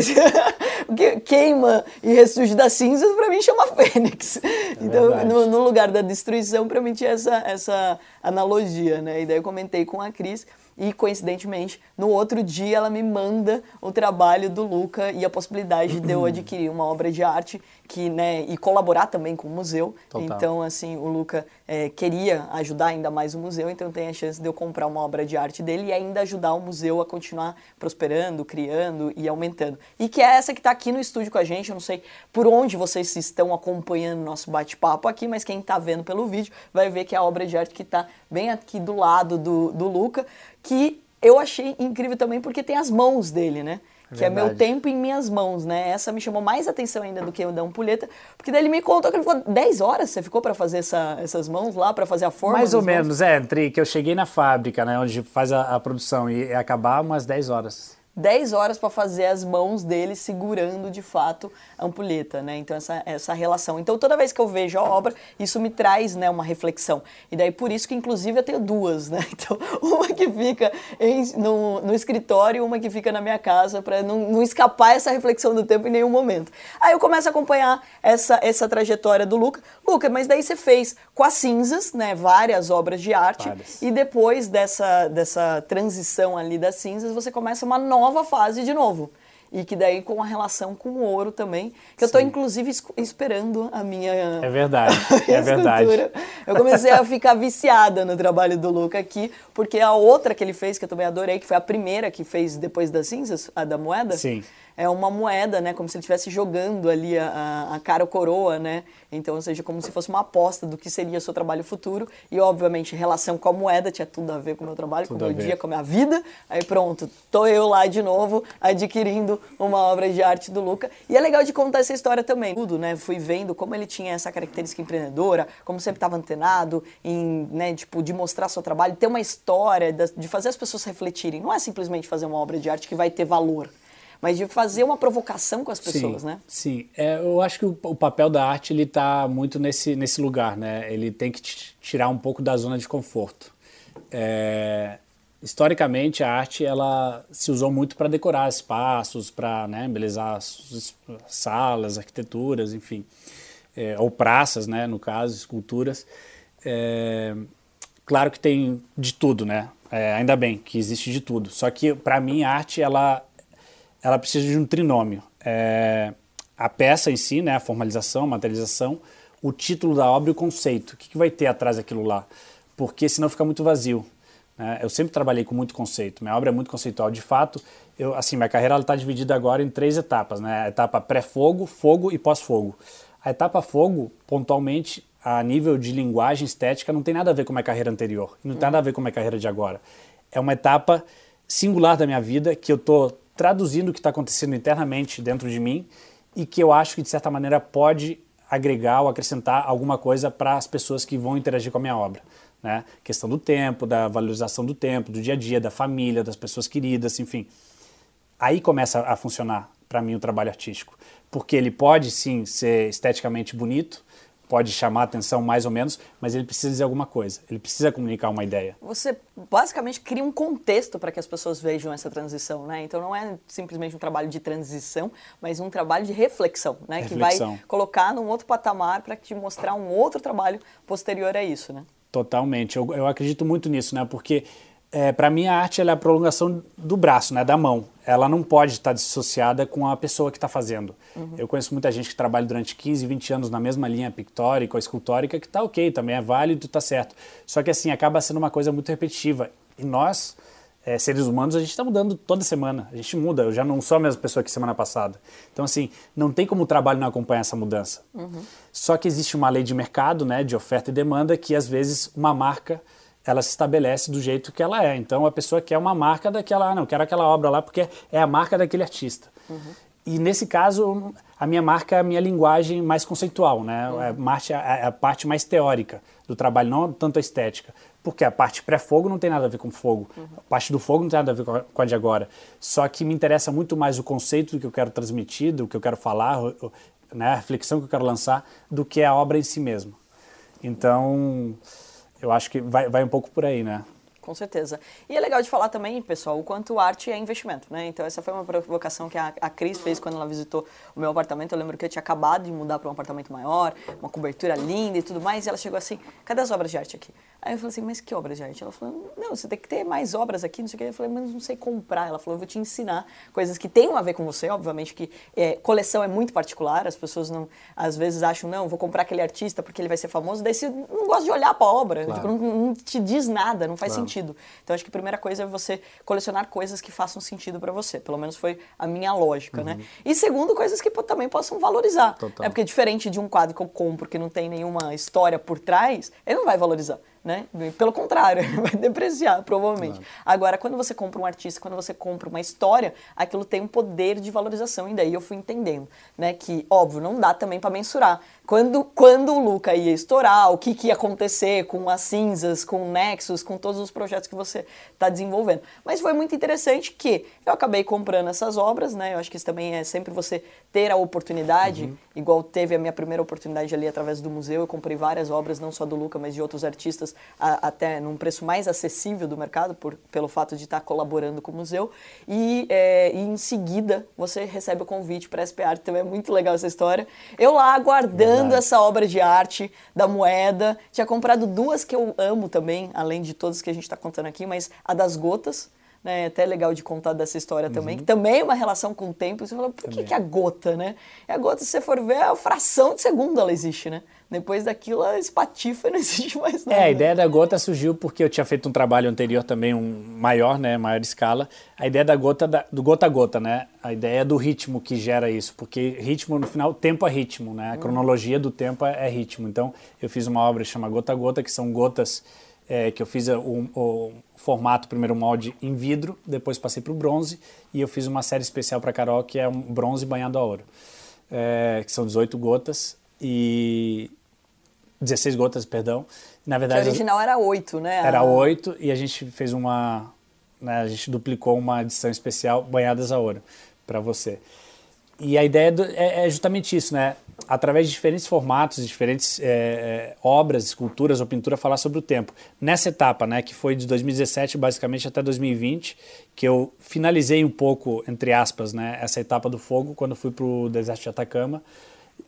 Speaker 1: O que queima e ressurge das cinzas, pra mim chama fênix. então,
Speaker 2: verdade.
Speaker 1: no, no lugar da destruição, pra mim tinha essa, essa analogia, né? E daí eu comentei com a Cris e, coincidentemente, no outro dia ela me manda o trabalho do Luca e a possibilidade de eu adquirir uma obra de arte que, né, e colaborar também com o museu.
Speaker 2: Total.
Speaker 1: Então, assim, o Luca eh, queria ajudar ainda mais o museu, então tem a chance de eu comprar uma obra de arte dele e ainda ajudar o museu a continuar prosperando, criando e aumentando. E que é essa que está aqui no estúdio com a gente, eu não sei por onde vocês estão acompanhando nosso bate-papo aqui, mas quem está vendo pelo vídeo vai ver que é a obra de arte que está bem aqui do lado do, do Luca, que eu achei incrível também porque tem as mãos dele, né? Que é meu tempo em minhas mãos, né? Essa me chamou mais atenção ainda do que o da ampulheta, porque daí ele me contou que ele ficou 10 horas, você ficou para fazer essa, essas mãos lá, para fazer a forma?
Speaker 2: Mais ou
Speaker 1: das
Speaker 2: menos,
Speaker 1: mãos?
Speaker 2: é, entre que eu cheguei na fábrica, né, onde faz a, a produção, e acabar umas 10 horas.
Speaker 1: 10 horas para fazer as mãos dele segurando de fato a ampulheta, né? Então essa, essa relação. Então toda vez que eu vejo a obra, isso me traz, né, uma reflexão. E daí por isso que inclusive eu tenho duas, né? Então uma que fica em, no, no escritório uma que fica na minha casa para não, não escapar essa reflexão do tempo em nenhum momento. Aí eu começo a acompanhar essa, essa trajetória do Luca. Luca, mas daí você fez com as cinzas, né, várias obras de arte
Speaker 2: Várias.
Speaker 1: e depois dessa, dessa transição ali das cinzas, você começa uma nova fase de novo. E que daí com a relação com o ouro também, que eu estou inclusive es- esperando a minha
Speaker 2: É verdade,
Speaker 1: minha
Speaker 2: é verdade.
Speaker 1: Eu comecei a ficar viciada no trabalho do Luca aqui, porque a outra que ele fez, que eu também adorei, que foi a primeira que fez depois das cinzas, a da moeda.
Speaker 2: Sim.
Speaker 1: É uma moeda, né? Como se ele estivesse jogando ali a, a- cara ou coroa, né? Então, ou seja, como se fosse uma aposta do que seria o seu trabalho futuro. E, obviamente, relação com a moeda tinha tudo a ver com o meu trabalho, com o
Speaker 2: Tudo
Speaker 1: meu
Speaker 2: ver.
Speaker 1: dia, com a minha vida. Aí pronto, tô eu lá de novo, adquirindo uma obra de arte do Luca. E é legal de contar essa história também. Tudo, né? Fui vendo como ele tinha essa característica empreendedora, como sempre estava antenado em, né, tipo, de mostrar seu trabalho, ter uma história, de fazer as pessoas refletirem. Não é simplesmente fazer uma obra de arte que vai ter valor. Mas de fazer uma provocação com as pessoas,
Speaker 2: sim,
Speaker 1: né?
Speaker 2: Sim, é, eu acho que o, o papel da arte ele está muito nesse, nesse lugar, né? Ele tem que tirar um pouco da zona de conforto. É, historicamente, a arte ela se usou muito para decorar espaços, para né, embelezar as- as salas, arquiteturas, enfim, É, ou praças, né? No caso, esculturas. É, claro que tem de tudo, né? É, ainda bem que existe de tudo. Só que para mim a arte ela ela precisa de um trinômio. É, a peça em si, né, a formalização, a materialização, o título da obra e o conceito. O que, que vai ter atrás daquilo lá? Porque senão fica muito vazio. né? Eu sempre trabalhei com muito conceito. Minha obra é muito conceitual. De fato, eu, assim, minha carreira está dividida agora em três etapas. Né? A etapa pré-fogo, fogo e pós-fogo. A etapa fogo, pontualmente, a nível de linguagem estética, não tem nada a ver com a minha carreira anterior. Não tem nada a ver com a minha carreira de agora. É uma etapa singular da minha vida que eu estou traduzindo o que está acontecendo internamente dentro de mim e que eu acho que de certa maneira pode agregar ou acrescentar alguma coisa para as pessoas que vão interagir com a minha obra. Né? Questão do tempo, da valorização do tempo, do dia a dia, da família, das pessoas queridas, enfim. Aí começa a funcionar para mim o trabalho artístico, porque ele pode sim ser esteticamente bonito, pode chamar atenção mais ou menos, mas ele precisa dizer alguma coisa, ele precisa comunicar uma ideia.
Speaker 1: Você basicamente cria um contexto para que as pessoas vejam essa transição, né? Então não é simplesmente um trabalho de transição, mas um trabalho de reflexão, né? Que vai
Speaker 2: Reflexão.
Speaker 1: colocar num outro patamar para te mostrar um outro trabalho posterior a isso, né?
Speaker 2: Totalmente, eu, eu acredito muito nisso, né? Porque é, para mim a arte é a prolongação do braço, né? Da mão. Ela não pode estar dissociada com a pessoa que está fazendo. Eu conheço muita gente que trabalha durante 15, 20 anos na mesma linha pictórica ou escultórica que está ok, também é válido, está certo. Só que assim acaba sendo uma coisa muito repetitiva. E nós é, seres humanos, a gente está mudando toda semana. A gente muda. Eu já não sou a mesma pessoa que semana passada. Então, assim, não tem como o trabalho não acompanhar essa mudança. Só que existe uma lei de mercado, né, de oferta e demanda, que às vezes uma marca ela se estabelece do jeito que ela é. Então, a pessoa quer uma marca daquela, ah, não, quero aquela obra lá porque é a marca daquele artista. E nesse caso, a minha marca é a minha linguagem mais conceitual, né? A, parte, a, parte mais teórica do trabalho, não tanto a estética. Porque a parte pré-fogo não tem nada a ver com fogo. A parte do fogo não tem nada a ver com a, de agora. Só que me interessa muito mais o conceito do que eu quero transmitir, do que eu quero falar, né? a reflexão que eu quero lançar, do que a obra em si mesma. Então, eu acho que vai, vai um pouco por aí, né?
Speaker 1: Com certeza. E é legal de falar também, pessoal, o quanto arte é investimento, né? Então essa foi uma provocação que a, a Cris fez quando ela visitou o meu apartamento. Eu lembro que eu tinha acabado de mudar para um apartamento maior, uma cobertura linda e tudo mais, e ela chegou assim, cadê as obras de arte aqui? Aí eu falei assim, mas que obras de arte? Ela falou, não, você tem que ter mais obras aqui, não sei o que. Eu falei, mas não sei comprar. Ela falou, eu vou te ensinar coisas que tenham a ver com você, obviamente que é, coleção é muito particular, as pessoas não, às vezes acham, não, vou comprar aquele artista porque ele vai ser famoso, daí você não gosta de olhar para a obra,
Speaker 2: Claro.
Speaker 1: tipo, não, não te diz nada, não faz
Speaker 2: Claro.
Speaker 1: sentido. Então acho que a primeira coisa é você colecionar coisas que façam sentido para você. Pelo menos foi a minha lógica, né? E segundo, coisas que também possam valorizar.
Speaker 2: Total.
Speaker 1: É porque diferente de um quadro que eu compro que não tem nenhuma história por trás, ele não vai valorizar. Né? Pelo contrário, vai depreciar, provavelmente. Claro. Agora, quando você compra um artista, quando você compra uma história, aquilo tem um poder de valorização. E daí eu fui entendendo, né? Que, óbvio, não dá também para mensurar. Quando, quando o Luca ia estourar, o que, que ia acontecer com as cinzas, com o Nexus, com todos os projetos que você está desenvolvendo. Mas foi muito interessante que eu acabei comprando essas obras, né? Eu acho que isso também é sempre você ter a oportunidade, uhum. igual teve a minha primeira oportunidade ali através do museu, eu comprei várias obras, não só do Luca, mas de outros artistas, a, até num preço mais acessível do mercado, por, pelo fato de estar colaborando com o museu. E, é, e em seguida você recebe o convite para a SP Art, então é muito legal essa história. Eu lá aguardando amando essa obra de arte da moeda. Tinha comprado duas que eu amo também, além de todas que a gente está contando aqui, mas a das gotas. Né, é até legal de contar dessa história uhum. também, que também é uma relação com o tempo. Você fala, por que, que a gota, né? E a gota, se você for ver, é a fração de segundo ela existe, né? Depois daquilo, a espatifa não existe mais nada.
Speaker 2: É, a ideia da gota surgiu porque eu tinha feito um trabalho anterior também, um maior, né, maior escala. A ideia da gota, da, do gota a gota, né? A ideia do ritmo que gera isso, porque ritmo, no final, tempo é ritmo, né? A hum. cronologia do tempo é, é ritmo. Então, eu fiz uma obra chamada Gota a Gota, que são gotas é, que eu fiz o, o, formato, primeiro molde em vidro, depois passei para o bronze e eu fiz uma série especial para Carol que é um bronze banhado a ouro, é, que são 18 gotas e 16 gotas, perdão.
Speaker 1: Na verdade, que original era 8, né?
Speaker 2: Era 8 e a gente fez uma. Né, a gente duplicou uma edição especial banhadas a ouro para você. E a ideia do, é, é, justamente isso, né? Através de diferentes formatos, diferentes é, é, obras, esculturas ou pintura, falar sobre o tempo. Nessa etapa, né, que foi de 2017 basicamente até 2020, que eu finalizei um pouco, entre aspas, né, essa etapa do fogo, quando fui para o deserto de Atacama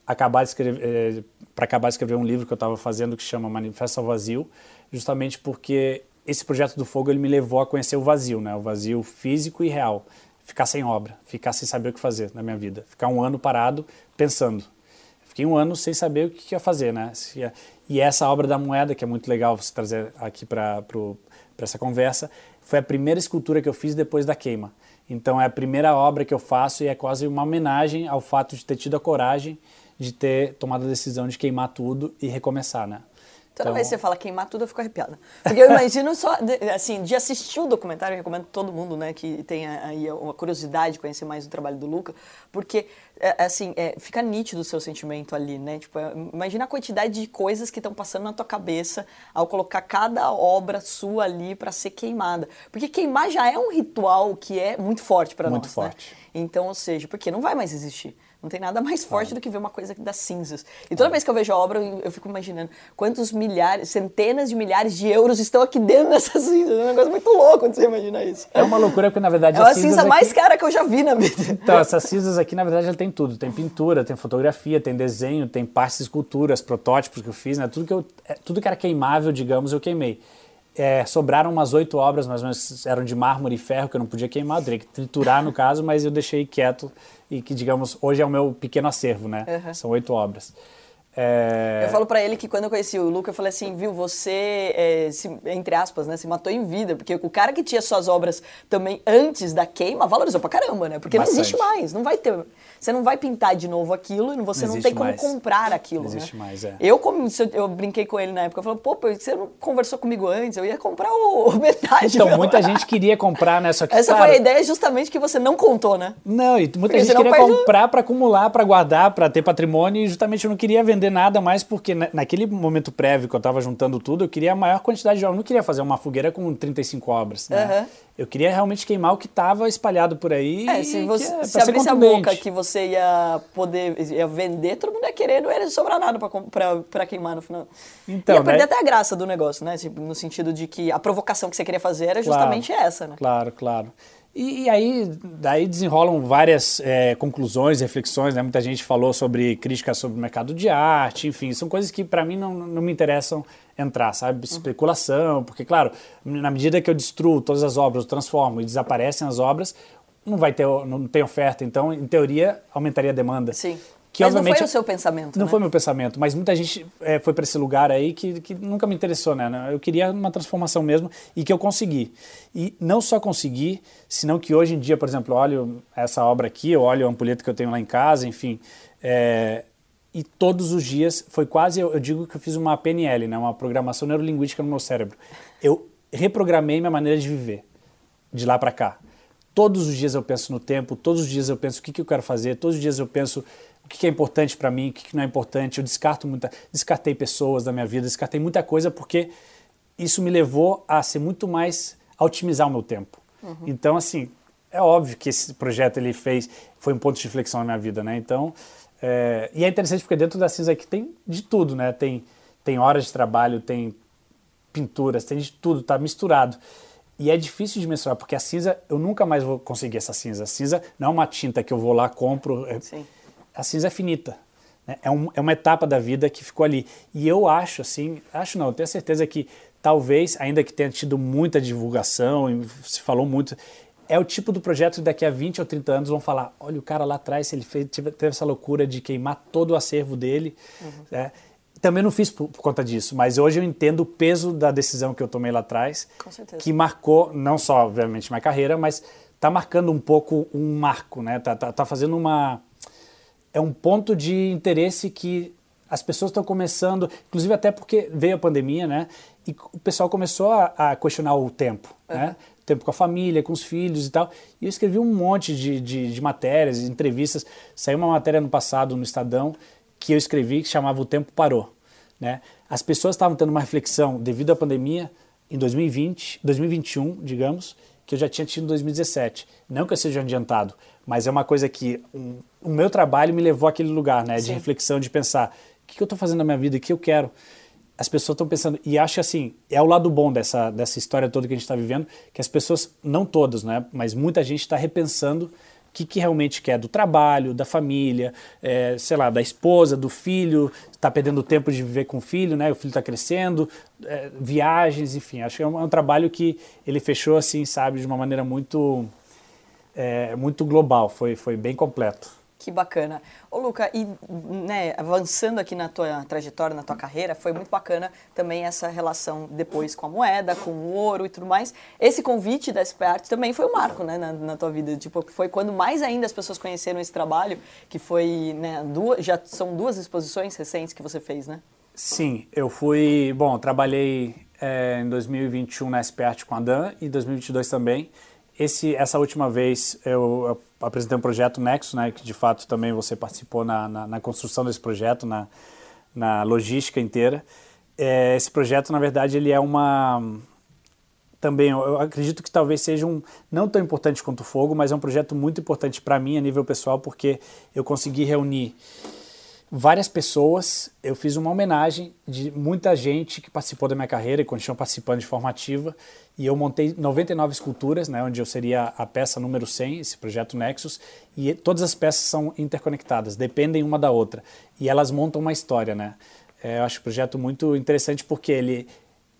Speaker 2: acabar eh, para acabar de escrever um livro que eu estava fazendo que chama Manifesto ao Vazio, justamente porque esse projeto do fogo ele me levou a conhecer o vazio, né? O vazio físico e real, ficar sem obra, ficar sem saber o que fazer na minha vida, ficar um ano parado pensando. Fiquei um ano sem saber o que ia fazer, né? E essa obra da moeda que é muito legal você trazer aqui para essa conversa foi a primeira escultura que eu fiz depois da queima. Então é a primeira obra que eu faço e é quase uma homenagem ao fato de ter tido a coragem de ter tomado a decisão de queimar tudo e recomeçar, né?
Speaker 1: Toda então... vez que você fala queimar tudo, eu fico arrepiada. Porque eu imagino só, assim, de assistir o documentário, eu recomendo todo mundo, né, que tenha aí uma curiosidade de conhecer mais o trabalho do Luca, porque, é, assim, é, fica nítido o seu sentimento ali, né? Tipo, é, imagina a quantidade de coisas que estão passando na tua cabeça ao colocar cada obra sua ali para ser queimada. Porque queimar já é um ritual que é muito forte para nós,
Speaker 2: Muito forte.
Speaker 1: Né? Então, ou seja, porque não vai mais existir. Não tem nada mais forte do que ver uma coisa das cinzas. E toda vez que eu vejo a obra, eu fico imaginando quantos milhares, centenas de milhares de euros estão aqui dentro dessas cinzas. É um negócio muito louco quando você imagina isso.
Speaker 2: É uma loucura porque, na verdade,
Speaker 1: é a cinza aqui... mais cara que eu já vi na vida.
Speaker 2: Então, essas cinzas aqui, na verdade, ela tem tudo. Tem pintura, tem fotografia, tem desenho, tem partes esculturas, protótipos que eu fiz, né? Tudo que, eu, é, tudo que era queimável, digamos, eu queimei. É, sobraram umas oito obras, mais ou menos eram de mármore e ferro que eu não podia queimar, eu teria que triturar no caso, mas eu deixei quieto e que, digamos, hoje é o meu pequeno acervo, né? Uhum. São oito obras.
Speaker 1: É... Eu falo para ele que quando eu conheci o Luca, eu falei assim, viu, você, é, se, entre aspas, né, se matou em vida, porque o cara que tinha suas obras também antes da queima valorizou pra caramba, né? Porque Bastante. não existe mais, não vai ter. Você não vai pintar de novo aquilo e você não, não tem como mais. comprar aquilo. Não
Speaker 2: né? existe
Speaker 1: né?
Speaker 2: mais, é.
Speaker 1: Eu, como, eu brinquei com ele na época, eu falei, pô, você não conversou comigo antes, eu ia comprar o, o metade.
Speaker 2: Então, muita gente queria comprar, né? Só que,
Speaker 1: Essa foi a ideia justamente que você não contou, né?
Speaker 2: Não, e muita porque gente queria perde... comprar para acumular, para guardar, para ter patrimônio, e justamente eu não queria vender nada mais por porque naquele momento prévio que eu estava juntando tudo, eu queria a maior quantidade de obras. Eu não queria fazer uma fogueira com 35 obras, né? Uhum. Eu queria realmente queimar o que estava espalhado por aí.
Speaker 1: É, se você é, se abrisse a boca que você ia poder ia vender, todo mundo ia querer, não ia sobrar nada para queimar no final. Então, ia perder né? até a graça do negócio, né? No sentido de que a provocação que você queria fazer era justamente
Speaker 2: claro,
Speaker 1: essa, né?
Speaker 2: Claro, claro. E, e, aí daí desenrolam várias é, conclusões, reflexões, né? Muita gente falou sobre críticas sobre o mercado de arte, enfim, são coisas que para mim não, não me interessam entrar, sabe? Especulação, porque claro, na medida que eu destruo todas as obras, transformo e desaparecem as obras, não vai ter, não tem oferta, então em teoria aumentaria a demanda.
Speaker 1: Sim. Que, mas não foi o seu pensamento,
Speaker 2: Não
Speaker 1: né?
Speaker 2: foi meu pensamento, mas muita gente é, foi para esse lugar aí que, que nunca me interessou, né? Eu queria uma transformação mesmo e que eu consegui. E não só consegui, senão que hoje em dia, por exemplo, olho essa obra aqui, eu olho a ampulheta que eu tenho lá em casa, enfim, é, e todos os dias foi quase, eu, eu digo que eu fiz uma PNL, né, uma programação neurolinguística no meu cérebro. Eu reprogramei minha maneira de viver de lá para cá. Todos os dias eu penso no tempo, todos os dias eu penso o que, que eu quero fazer, todos os dias eu penso o que, que é importante para mim, o que, que não é importante. Eu descarto muita, descartei pessoas da minha vida, descartei muita coisa porque isso me levou a ser muito mais a otimizar o meu tempo. Uhum. Então, assim, é óbvio que esse projeto ele fez, foi um ponto de reflexão na minha vida, né? Então, é, e é interessante porque dentro da cinza aqui tem de tudo, né? Tem, tem horas de trabalho, tem pinturas, tem de tudo, tá misturado. E é difícil de mensurar, porque a cinza, eu nunca mais vou conseguir essa cinza. A cinza não é uma tinta que eu vou lá, compro. É, Sim. A cinza é finita. Né? É, um, é uma etapa da vida que ficou ali. E eu acho, assim, acho não, tenho certeza que talvez, ainda que tenha tido muita divulgação, se falou muito, é o tipo do projeto que daqui a 20 ou 30 anos vão falar: olha, o cara lá atrás, ele fez, teve essa loucura de queimar todo o acervo dele. Uhum. Né? Também não fiz por, por, conta disso, mas hoje eu entendo o peso da decisão que eu tomei lá atrás, que marcou não só, obviamente, minha carreira, mas está marcando um pouco um marco, né? Tá, tá, tá fazendo uma é um ponto de interesse que as pessoas estão começando, inclusive até porque veio a pandemia, né? E o pessoal começou a, a questionar o tempo, uhum. né? Tempo com a família, com os filhos e tal. E eu escrevi um monte de, de, de matérias, entrevistas. Saiu uma matéria no passado no Estadão que eu escrevi que chamava O Tempo Parou. Né? As pessoas estavam tendo uma reflexão devido à pandemia em 2020, 2021, digamos, que eu já tinha tido em 2017. Não que eu seja adiantado, mas é uma coisa que um, o meu trabalho me levou àquele lugar, né, de reflexão, de pensar o que eu estou fazendo na minha vida, o que eu quero. As pessoas estão pensando, e acho assim, é o lado bom dessa, dessa história toda que a gente está vivendo, que as pessoas, não todas, né, mas muita gente está repensando o que, que, realmente quer do trabalho, da família, é, sei lá, da esposa, do filho, está perdendo tempo de viver com o filho, né? O filho está crescendo, é, viagens, enfim. Acho que é um, é um, trabalho que ele fechou assim, sabe, de uma maneira muito, é, muito global. Foi, foi bem completo.
Speaker 1: Que bacana. Ô Luca, e né, avançando aqui na tua trajetória, na tua carreira, foi muito bacana também essa relação depois com a moeda, com o ouro e tudo mais. Esse convite da SP Art também foi um marco né, na, na, tua vida. Tipo, foi quando mais ainda as pessoas conheceram esse trabalho, que foi, né, duas, já são duas exposições recentes que você fez, né?
Speaker 2: Sim, eu fui, bom, trabalhei é, em 2021 na SP Art com a Dan e em 2022 também. Esse, essa última vez eu, eu apresentei um projeto Nexo, né, que de fato também você participou na, na, na construção desse projeto, na, na logística inteira. É, esse projeto, na verdade, ele é uma também eu acredito que talvez seja um não tão importante quanto o fogo, mas é um projeto muito importante para mim a nível pessoal porque eu consegui reunir várias pessoas. Eu fiz uma homenagem de muita gente que participou da minha carreira e continuam participando de forma ativa. E eu montei 99 esculturas, né, onde eu seria a peça número 100, esse projeto Nexus. E todas as peças são interconectadas, dependem uma da outra. E elas montam uma história, né? É, eu acho o projeto muito interessante porque ele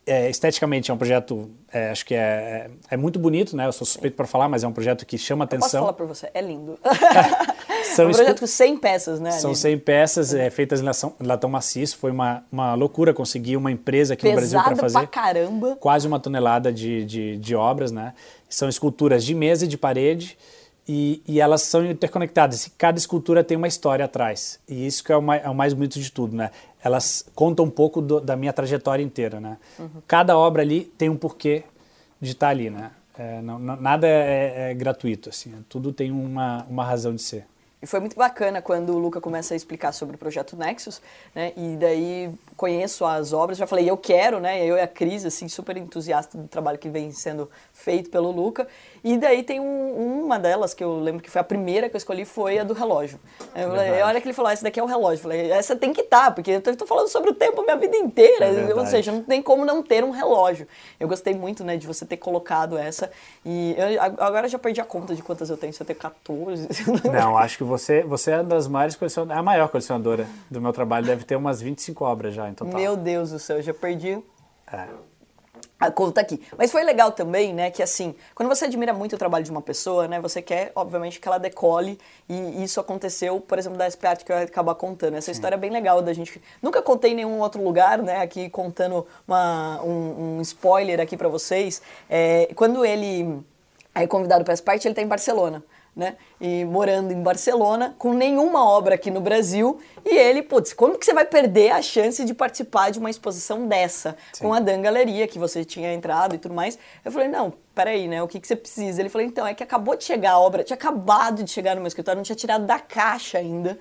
Speaker 2: é, esteticamente é um projeto, é, acho que é, é, é, muito bonito, né? Eu sou suspeito para falar, mas é um projeto que chama atenção.
Speaker 1: Eu posso falar para você, é lindo. São é um projeto com 100 peças, né?
Speaker 2: São 100 peças é, feitas em latão, latão maciço. Foi uma, uma loucura conseguir uma empresa aqui Pesado no Brasil para fazer.
Speaker 1: Pra caramba.
Speaker 2: Quase uma tonelada de, de, de obras, né? São esculturas de mesa e de parede. E, e, elas são interconectadas. Cada escultura tem uma história atrás. E isso que é o mais, é o mais bonito de tudo, né? Elas contam um pouco do, da minha trajetória inteira, né? Uhum. Cada obra ali tem um porquê de estar ali, né? É, não, não, nada é, é, gratuito, assim. Tudo tem uma, uma razão de ser.
Speaker 1: E foi muito bacana quando o Luca começa a explicar sobre o projeto Nexus, né? E daí conheço as obras, já falei, eu quero, né? Eu e a Cris, assim, super entusiasta do trabalho que vem sendo feito pelo Luca. E daí tem um, uma delas que eu lembro que foi a primeira que eu escolhi foi a do relógio. Eu falei, a hora que ele falou, essa daqui é o relógio, eu falei, essa tem que estar, tá, porque eu estou falando sobre o tempo minha vida inteira, é ou seja, não tem como não ter um relógio. Eu gostei muito, né, de você ter colocado essa e eu, agora já perdi a conta de quantas eu tenho, se eu tenho 14.
Speaker 2: Não, acho que você, você é das maiores colecionadoras, a maior colecionadora do meu trabalho, deve ter umas 25 obras já em total.
Speaker 1: Meu Deus do céu, eu já perdi. É a conta aqui. Mas foi legal também, né, que assim, quando você admira muito o trabalho de uma pessoa, né, você quer, obviamente, que ela decole, e isso aconteceu, por exemplo, da SP Art, que eu ia acabar contando. Essa Sim. história é bem legal da gente. Nunca contei em nenhum outro lugar, né, aqui contando uma, um, um spoiler aqui para vocês. É, quando ele é convidado para essa parte, ele está em Barcelona. Né? E morando em Barcelona, com nenhuma obra aqui no Brasil. E ele, putz, como que você vai perder a chance de participar de uma exposição dessa? Sim. Com a Dan Galeria, que você tinha entrado e tudo mais. Eu falei, não, peraí, né? O que, que você precisa? Ele falou, então, é que acabou de chegar a obra, tinha acabado de chegar no meu escritório, não tinha tirado da caixa ainda.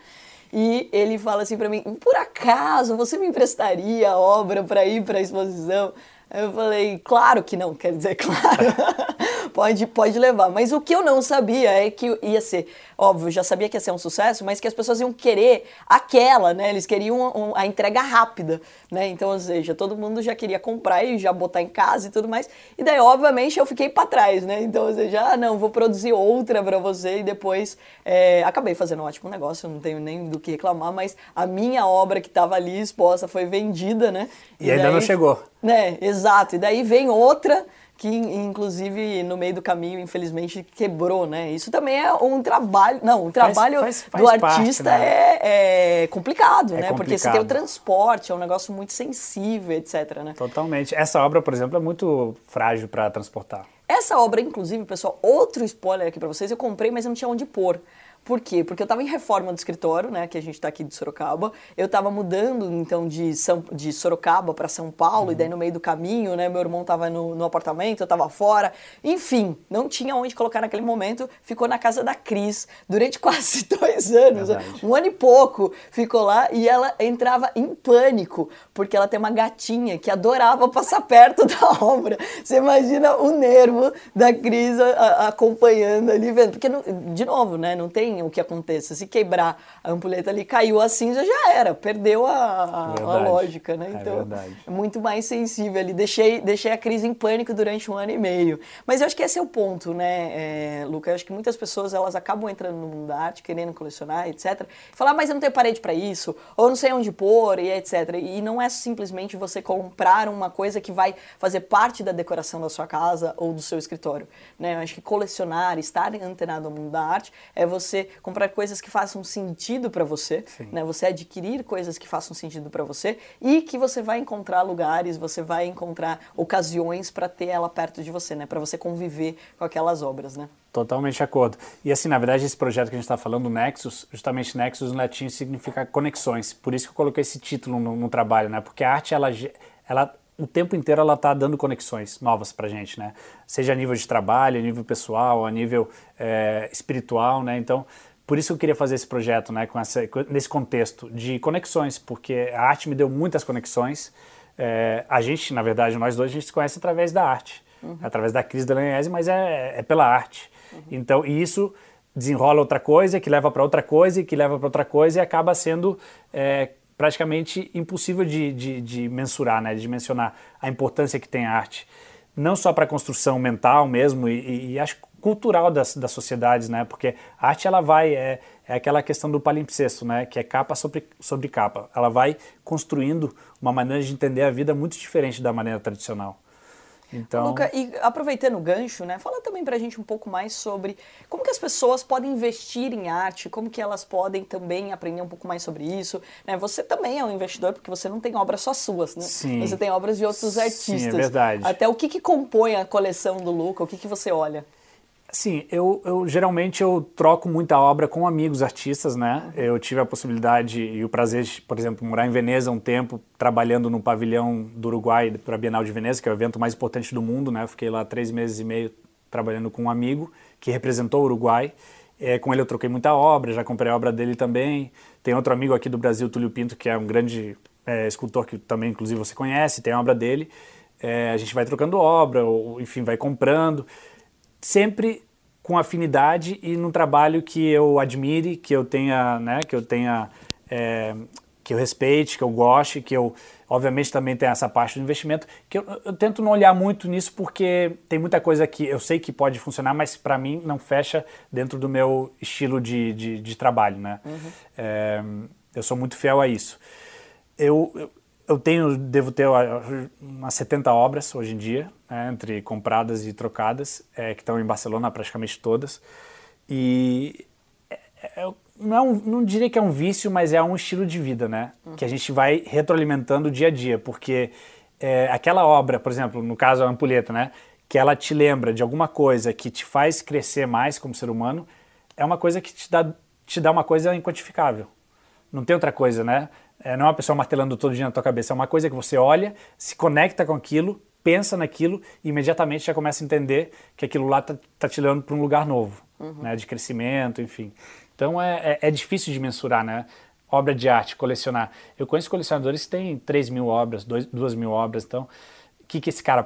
Speaker 1: E ele fala assim para mim: por acaso você me emprestaria a obra para ir para a exposição? Eu falei, claro que não, quer dizer, claro, pode, pode levar. Mas o que eu não sabia é que ia ser, óbvio, já sabia que ia ser um sucesso, mas que as pessoas iam querer aquela, né? Eles queriam um, a entrega rápida, né? Então, ou seja, todo mundo já queria comprar e já botar em casa e tudo mais. E daí, obviamente, eu fiquei para trás, né? Então, ou seja, ah, não, vou produzir outra para você e depois é, acabei fazendo um ótimo negócio, não tenho nem do que reclamar, mas a minha obra que estava ali exposta foi vendida, né?
Speaker 2: E, e ainda daí, não chegou.
Speaker 1: Né, exato. E daí vem outra que inclusive no meio do caminho, infelizmente, quebrou, né? Isso também é um trabalho, não, o trabalho faz, faz, faz do artista parte, né? é, é, complicado, é né? Complicado. Porque você tem o transporte, é um negócio muito sensível, etc, né?
Speaker 2: Totalmente. Essa obra, por exemplo, é muito frágil para transportar.
Speaker 1: Essa obra, inclusive, pessoal, outro spoiler aqui para vocês, eu comprei, mas eu não tinha onde pôr. Por quê? Porque eu estava em reforma do escritório, né, que a gente está aqui de Sorocaba. Eu estava mudando, então, de, São, de Sorocaba para São Paulo, uhum. e daí no meio do caminho, né, meu irmão estava no, no apartamento, eu estava fora. Enfim, não tinha onde colocar naquele momento. Ficou na casa da Cris durante quase dois anos, Verdade. um ano e pouco ficou lá, e ela entrava em pânico, porque ela tem uma gatinha que adorava passar perto da obra. Você imagina o nervo da Cris a, a, acompanhando ali, vendo. Porque, de novo, né, não tem o que aconteça. Se quebrar a ampulheta ali, caiu a cinza, já era, perdeu a, a, a lógica, né?
Speaker 2: É então, é,
Speaker 1: muito mais sensível ali. Deixei, deixei a crise em pânico durante um ano e meio. Mas eu acho que esse é o ponto, né, é, Luca? Eu acho que muitas pessoas, elas acabam entrando no mundo da arte, querendo colecionar, etc. E falar, ah, mas eu não tenho parede para isso, ou não sei onde pôr, e etc. E não é simplesmente você comprar uma coisa que vai fazer parte da decoração da sua casa ou do seu escritório, né? Eu acho que colecionar, estar antenado ao mundo da arte, é você comprar coisas que façam sentido para você, né? Você adquirir coisas que façam sentido para você e que você vai encontrar lugares, você vai encontrar ocasiões para ter ela perto de você, né? Para você conviver com aquelas obras, né?
Speaker 2: Totalmente de acordo. E assim, na verdade, esse projeto que a gente está falando, Nexus, justamente Nexus no latim significa conexões. Por isso que eu coloquei esse título no, no trabalho, né? Porque a arte, ela, ela o tempo inteiro ela está dando conexões novas para gente, né? Seja a nível de trabalho, a nível pessoal, a nível é, espiritual, né? Então, por isso eu queria fazer esse projeto, né? Com essa, nesse contexto de conexões, porque a arte me deu muitas conexões. É, a gente, na verdade, nós dois, a gente se conhece através da arte, uhum. através da crise da Lanhese, mas é, é, pela arte. Uhum. Então, e isso desenrola outra coisa, que leva para outra coisa, que leva para outra coisa e acaba sendo é, praticamente impossível de, de, de, mensurar, né, de mencionar a importância que tem a arte. Não só para a construção mental mesmo e, e, e acho cultural das, das sociedades, né? Porque a arte ela vai é, é aquela questão do palimpsesto, né? Que é capa sobre, sobre capa. Ela vai construindo uma maneira de entender a vida muito diferente da maneira tradicional.
Speaker 1: Então... Luca, e aproveitando o gancho, né, fala também pra gente um pouco mais sobre como que as pessoas podem investir em arte, como que elas podem também aprender um pouco mais sobre isso. Né? Você também é um investidor, porque você não tem obras só suas, né?
Speaker 2: Sim.
Speaker 1: Você tem obras de outros artistas. Sim, é
Speaker 2: verdade.
Speaker 1: Até o que, que compõe a coleção do Luca, o que, que você olha?
Speaker 2: Sim, eu, eu, geralmente eu troco muita obra com amigos artistas, né? Eu tive a possibilidade e o prazer de, por exemplo, morar em Veneza um tempo, trabalhando no pavilhão do Uruguai para a Bienal de Veneza, que é o evento mais importante do mundo, né? Eu fiquei lá três meses e meio trabalhando com um amigo que representou o Uruguai. É, com ele eu troquei muita obra, já comprei a obra dele também. Tem outro amigo aqui do Brasil, Túlio Pinto, que é um grande é, escultor que também, inclusive, você conhece, tem a obra dele. É, a gente vai trocando obra, ou enfim, vai comprando sempre com afinidade e num trabalho que eu admire, que eu tenha, né, que eu tenha, é, que eu respeite, que eu goste, que eu, obviamente, também tem essa parte do investimento, que eu, eu, tento não olhar muito nisso porque tem muita coisa que eu sei que pode funcionar, mas para mim não fecha dentro do meu estilo de, de, de trabalho, né? Uhum. É, eu sou muito fiel a isso. eu, eu eu tenho, devo ter umas 70 obras hoje em dia, né, entre compradas e trocadas, é, que estão em Barcelona praticamente todas. E é, é, não, é um, não diria que é um vício, mas é um estilo de vida, né? Uhum. Que a gente vai retroalimentando dia a dia, porque é, aquela obra, por exemplo, no caso a ampulheta, né? Que ela te lembra de alguma coisa que te faz crescer mais como ser humano, é uma coisa que te dá, te dá uma coisa inquantificável. Não tem outra coisa, né? É, não é uma pessoa martelando todo dia na tua cabeça, é uma coisa que você olha, se conecta com aquilo, pensa naquilo e imediatamente já começa a entender que aquilo lá está tá te levando para um lugar novo, uhum. né? De crescimento, enfim. Então é, é, é, difícil de mensurar, né? Obra de arte, colecionar. Eu conheço colecionadores que têm 3 mil obras, 2 mil obras, então o que, que esse cara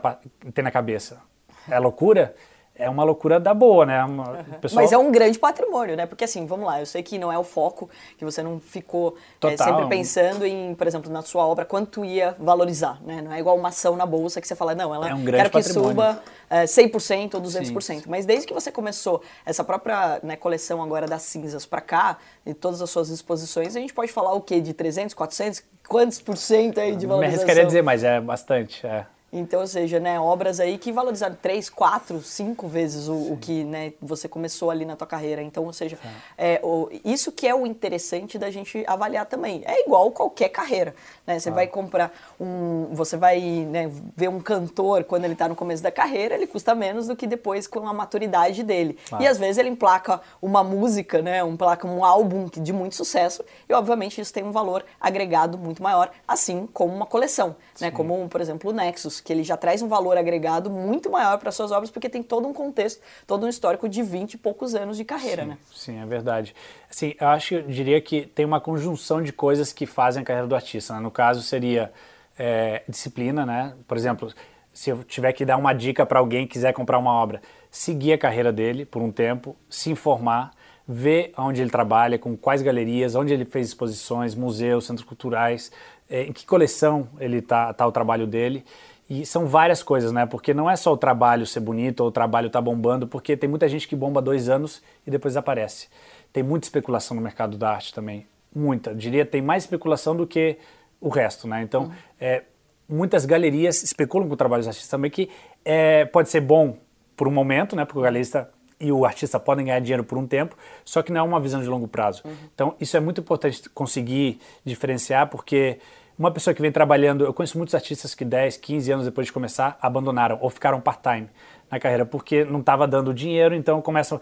Speaker 2: tem na cabeça? É loucura? É uma loucura da boa, né? Uma,
Speaker 1: uhum. pessoal... Mas é um grande patrimônio, né? Porque assim, vamos lá, eu sei que não é o foco, que você não ficou é, sempre pensando em, por exemplo, na sua obra, quanto ia valorizar, né? Não é igual uma ação na bolsa que você fala, não, ela é um quero que suba é, 100% ou 200%. Sim. Mas desde que você começou essa própria né, coleção agora das cinzas para cá, e todas as suas exposições, a gente pode falar o quê? De 300, 400? Quantos por cento aí de valorização?
Speaker 2: Me queria dizer, mas é bastante, é.
Speaker 1: Então, ou seja, né, obras aí que valorizaram três, quatro, cinco vezes o, o, que né, você começou ali na tua carreira. Então, ou seja, é, o, isso que é o interessante da gente avaliar também. É igual qualquer carreira. Né? Você ah. vai comprar um. Você vai né, ver um cantor quando ele está no começo da carreira, ele custa menos do que depois com a maturidade dele. Ah. E às vezes ele emplaca uma música, né, um placa um álbum de muito sucesso, e obviamente isso tem um valor agregado muito maior, assim como uma coleção. Né? Como, por exemplo, o Nexus que ele já traz um valor agregado muito maior para suas obras, porque tem todo um contexto, todo um histórico de 20 e poucos anos de carreira,
Speaker 2: sim,
Speaker 1: né?
Speaker 2: Sim, é verdade. Assim, eu acho, eu diria que tem uma conjunção de coisas que fazem a carreira do artista. Né? No caso, seria é, disciplina, né? Por exemplo, se eu tiver que dar uma dica para alguém que quiser comprar uma obra, seguir a carreira dele por um tempo, se informar, ver onde ele trabalha, com quais galerias, onde ele fez exposições, museus, centros culturais, é, em que coleção ele tá, tá o trabalho dele e são várias coisas, né? Porque não é só o trabalho ser bonito ou o trabalho tá bombando, porque tem muita gente que bomba dois anos e depois desaparece. Tem muita especulação no mercado da arte também. Muita. Eu diria tem mais especulação do que o resto, né? Então, uhum. é, muitas galerias especulam com o trabalho dos artistas também, que é, pode ser bom por um momento, né? Porque o galerista e o artista podem ganhar dinheiro por um tempo, só que não é uma visão de longo prazo. Uhum. Então, isso é muito importante conseguir diferenciar, porque uma pessoa que vem trabalhando, eu conheço muitos artistas que 10, 15 anos depois de começar abandonaram ou ficaram part-time na carreira porque não estava dando dinheiro, então começam.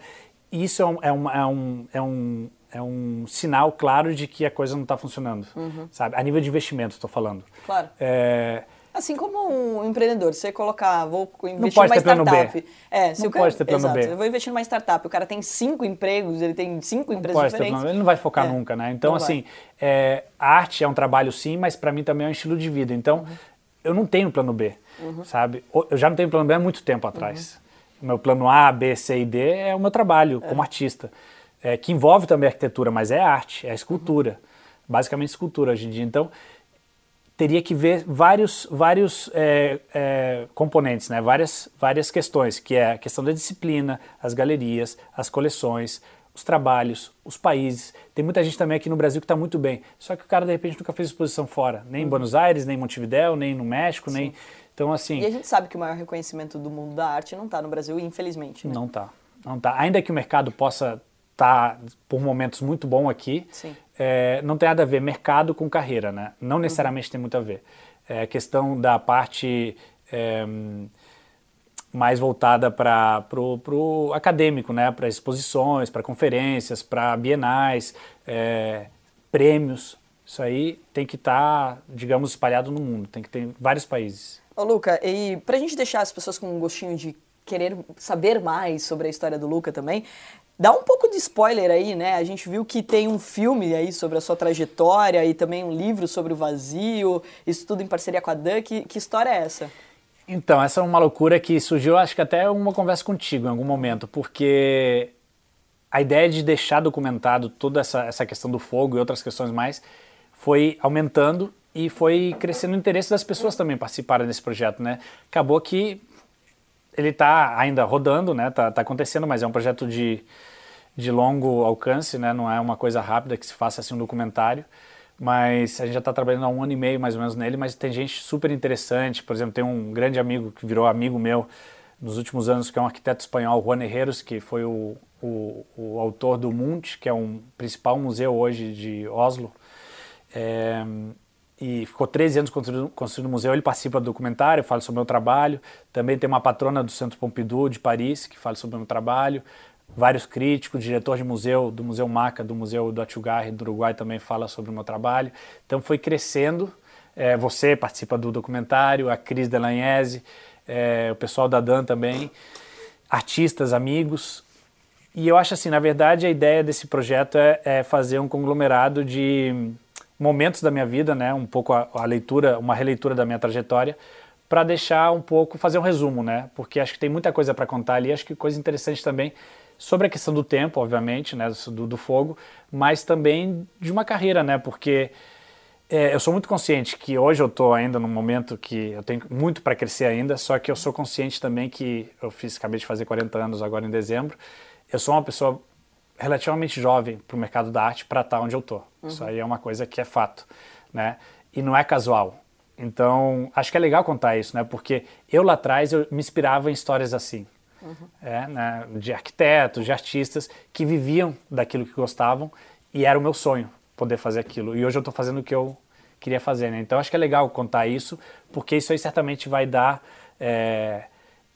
Speaker 2: Isso é um, é um, é um, é um, é um sinal claro de que a coisa não está funcionando, uhum. sabe? A nível de investimento, estou falando.
Speaker 1: Claro.
Speaker 2: É,
Speaker 1: Assim como um empreendedor, você colocar, vou investir numa startup.
Speaker 2: É, se não cara, pode ter plano
Speaker 1: exato,
Speaker 2: B.
Speaker 1: Eu vou investir numa startup, o cara tem cinco empregos, ele tem cinco não empresas pode diferentes.
Speaker 2: Ter plano, ele não vai focar é. nunca, né? Então, assim, é, a arte é um trabalho sim, mas para mim também é um estilo de vida. Então, uhum. eu não tenho plano B, uhum. sabe? Eu já não tenho plano B há muito tempo atrás. Uhum. Meu plano A, B, C e D é o meu trabalho é. como artista, é, que envolve também arquitetura, mas é arte, é escultura. Basicamente escultura hoje em dia. Então, teria que ver vários, vários é, é, componentes, né? várias, várias questões, que é a questão da disciplina, as galerias, as coleções, os trabalhos, os países. Tem muita gente também aqui no Brasil que está muito bem, só que o cara de repente nunca fez exposição fora, nem em uhum. Buenos Aires, nem em Montevidéu, nem no México, Sim. nem... Então, assim...
Speaker 1: E a gente sabe que o maior reconhecimento do mundo da arte não está no Brasil, infelizmente, né?
Speaker 2: Não está, não tá. Ainda que o mercado possa estar, tá, por momentos, muito bom aqui,
Speaker 1: Sim
Speaker 2: é, não tem nada a ver mercado com carreira, né? Não necessariamente tem muito a ver. É questão da parte é, mais voltada para o acadêmico, né? Para exposições, para conferências, para bienais, é, prêmios. Isso aí tem que estar, tá, digamos, espalhado no mundo. Tem que ter vários países.
Speaker 1: Ô, Luca, e para a gente deixar as pessoas com um gostinho de querer saber mais sobre a história do Luca também, Dá um pouco de spoiler aí, né? A gente viu que tem um filme aí sobre a sua trajetória e também um livro sobre o vazio, isso tudo em parceria com a Dan. Que, que história é essa?
Speaker 2: Então, essa é uma loucura que surgiu, acho que até uma conversa contigo em algum momento, porque a ideia de deixar documentado toda essa, essa questão do fogo e outras questões mais foi aumentando e foi crescendo o interesse das pessoas também participarem desse projeto, né? Acabou que ele está ainda rodando, né? Tá, tá, acontecendo, mas é um projeto de, de longo alcance, né? Não é uma coisa rápida que se faça assim um documentário. Mas a gente já está trabalhando há um ano e meio mais ou menos nele, mas tem gente super interessante. Por exemplo, tem um grande amigo que virou amigo meu nos últimos anos, que é um arquiteto espanhol, Juan Herreros, que foi o, o, o autor do Munch, que é um principal museu hoje de Oslo. É, e ficou 13 anos construindo, construindo o museu. Ele participa do documentário, fala sobre o meu trabalho. Também tem uma patrona do Centro Pompidou de Paris que fala sobre o meu trabalho. vários críticos, diretor de museu, do Museu Maca, do Museu do Atiugarre, do Uruguai, também fala sobre o meu trabalho. Então foi crescendo. É, você participa do documentário, a Cris Delagnese, é, o pessoal da Dan também, artistas, amigos. E eu acho assim, na verdade, a ideia desse projeto é, é fazer um conglomerado de momentos da minha vida, né, um pouco a, a leitura, uma releitura da minha trajetória, para deixar um pouco, fazer um resumo, né, porque acho que tem muita coisa para contar ali, acho que coisa interessante também sobre a questão do tempo, obviamente, né, do, do fogo, mas também de uma carreira, né, porque é, eu sou muito consciente que hoje eu estou ainda num momento que eu tenho muito para crescer ainda, só que eu sou consciente também que eu fiz, acabei de fazer 40 anos agora em dezembro, eu sou uma pessoa relativamente jovem para o mercado da arte para estar tá onde eu estou. Uhum. Isso aí é uma coisa que é fato, né? E não é casual. Então, acho que é legal contar isso, né? Porque eu lá atrás eu me inspirava em histórias assim. Uhum. É, né? De arquitetos, de artistas que viviam daquilo que gostavam e era o meu sonho poder fazer aquilo. E hoje eu estou fazendo o que eu queria fazer, né? Então, acho que é legal contar isso, porque isso aí certamente vai dar... É,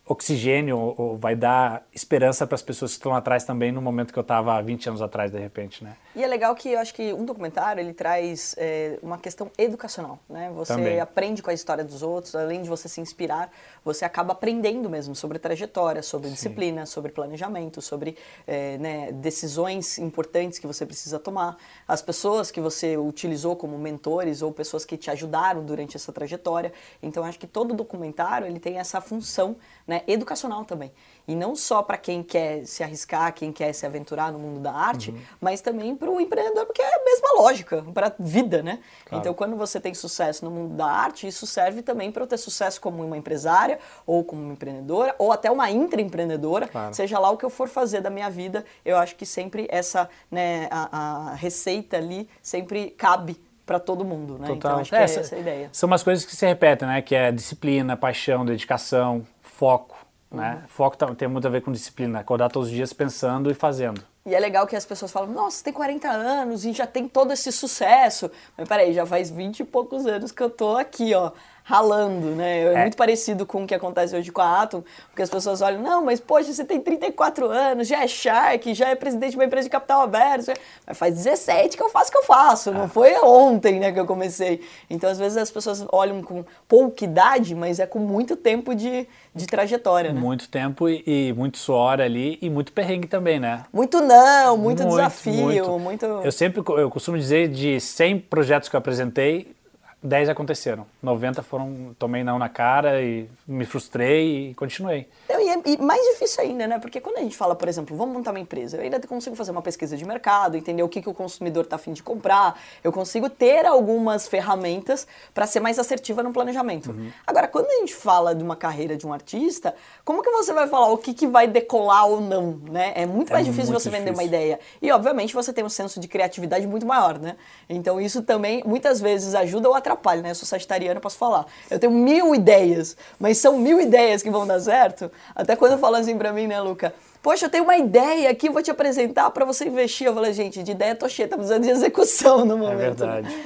Speaker 2: oxigênio ou, vai dar esperança para as pessoas que estão atrás também no momento que eu estava há 20 anos atrás, de repente, né?
Speaker 1: E é legal que eu acho que um documentário, ele traz é, uma questão educacional, né? Você também. aprende com a história dos outros, além de você se inspirar, você acaba aprendendo mesmo sobre trajetória, sobre Sim. disciplina, sobre planejamento, sobre é, né, decisões importantes que você precisa tomar, as pessoas que você utilizou como mentores ou pessoas que te ajudaram durante essa trajetória. Então, acho que todo documentário, ele tem essa função né, educacional também. E não só para quem quer se arriscar, quem quer se aventurar no mundo da arte, uhum. mas também para o empreendedor, porque é a mesma lógica, para a vida, né? Claro. Então, quando você tem sucesso no mundo da arte, isso serve também para eu ter sucesso como uma empresária, ou como uma empreendedora, ou até uma intraempreendedora, claro. seja lá o que eu for fazer da minha vida, eu acho que sempre essa, né, a, a receita ali sempre cabe para todo mundo, né? Total. Então acho que é, é essa a ideia.
Speaker 2: São umas coisas que se repetem, né? Que é disciplina, paixão, dedicação, foco. Né? Uhum. Foco tá, tem muito a ver com disciplina, acordar todos os dias pensando e fazendo.
Speaker 1: E é legal que as pessoas falam, nossa, tem 40 anos e já tem todo esse sucesso. Mas peraí, já faz 20 e poucos anos que eu tô aqui, ó, ralando, né? É, é, muito parecido com o que acontece hoje com a Atom, porque as pessoas olham, não, mas poxa, você tem 34 anos, já é Shark, já é presidente de uma empresa de capital aberto, mas faz 17 que eu faço o que eu faço, não é. foi ontem, né, que eu comecei. Então, às vezes as pessoas olham com pouca idade, mas é com muito tempo de, de trajetória, né?
Speaker 2: Muito tempo e, e muito suor ali e muito perrengue também, né?
Speaker 1: Muito não, muito, muito desafio, muito. muito...
Speaker 2: Eu sempre, eu costumo dizer de 100 projetos que eu apresentei, 10 aconteceram. 90 foram, tomei não na cara e me frustrei e continuei.
Speaker 1: E, é, e, mais difícil ainda, né? Porque quando a gente fala, por exemplo, vamos montar uma empresa, eu ainda consigo fazer uma pesquisa de mercado, entender o que, que o consumidor está afim de comprar, eu consigo ter algumas ferramentas para ser mais assertiva no planejamento. Uhum. Agora, quando a gente fala de uma carreira de um artista, como que você vai falar o que, que vai decolar ou não, né? É muito é mais difícil muito você difícil. vender uma ideia. E, obviamente, você tem um senso de criatividade muito maior, né? Então, isso também, muitas vezes, ajuda ou atrapalha, né? Eu sou sagitariano, posso falar. Eu tenho mil ideias, mas são mil ideias que vão dar certo. Até quando falam assim pra mim, né, Luca? Poxa, eu tenho uma ideia aqui, vou te apresentar para você investir. Eu falei, gente, de ideia tô cheia, tá precisando de execução no é momento.
Speaker 2: É verdade.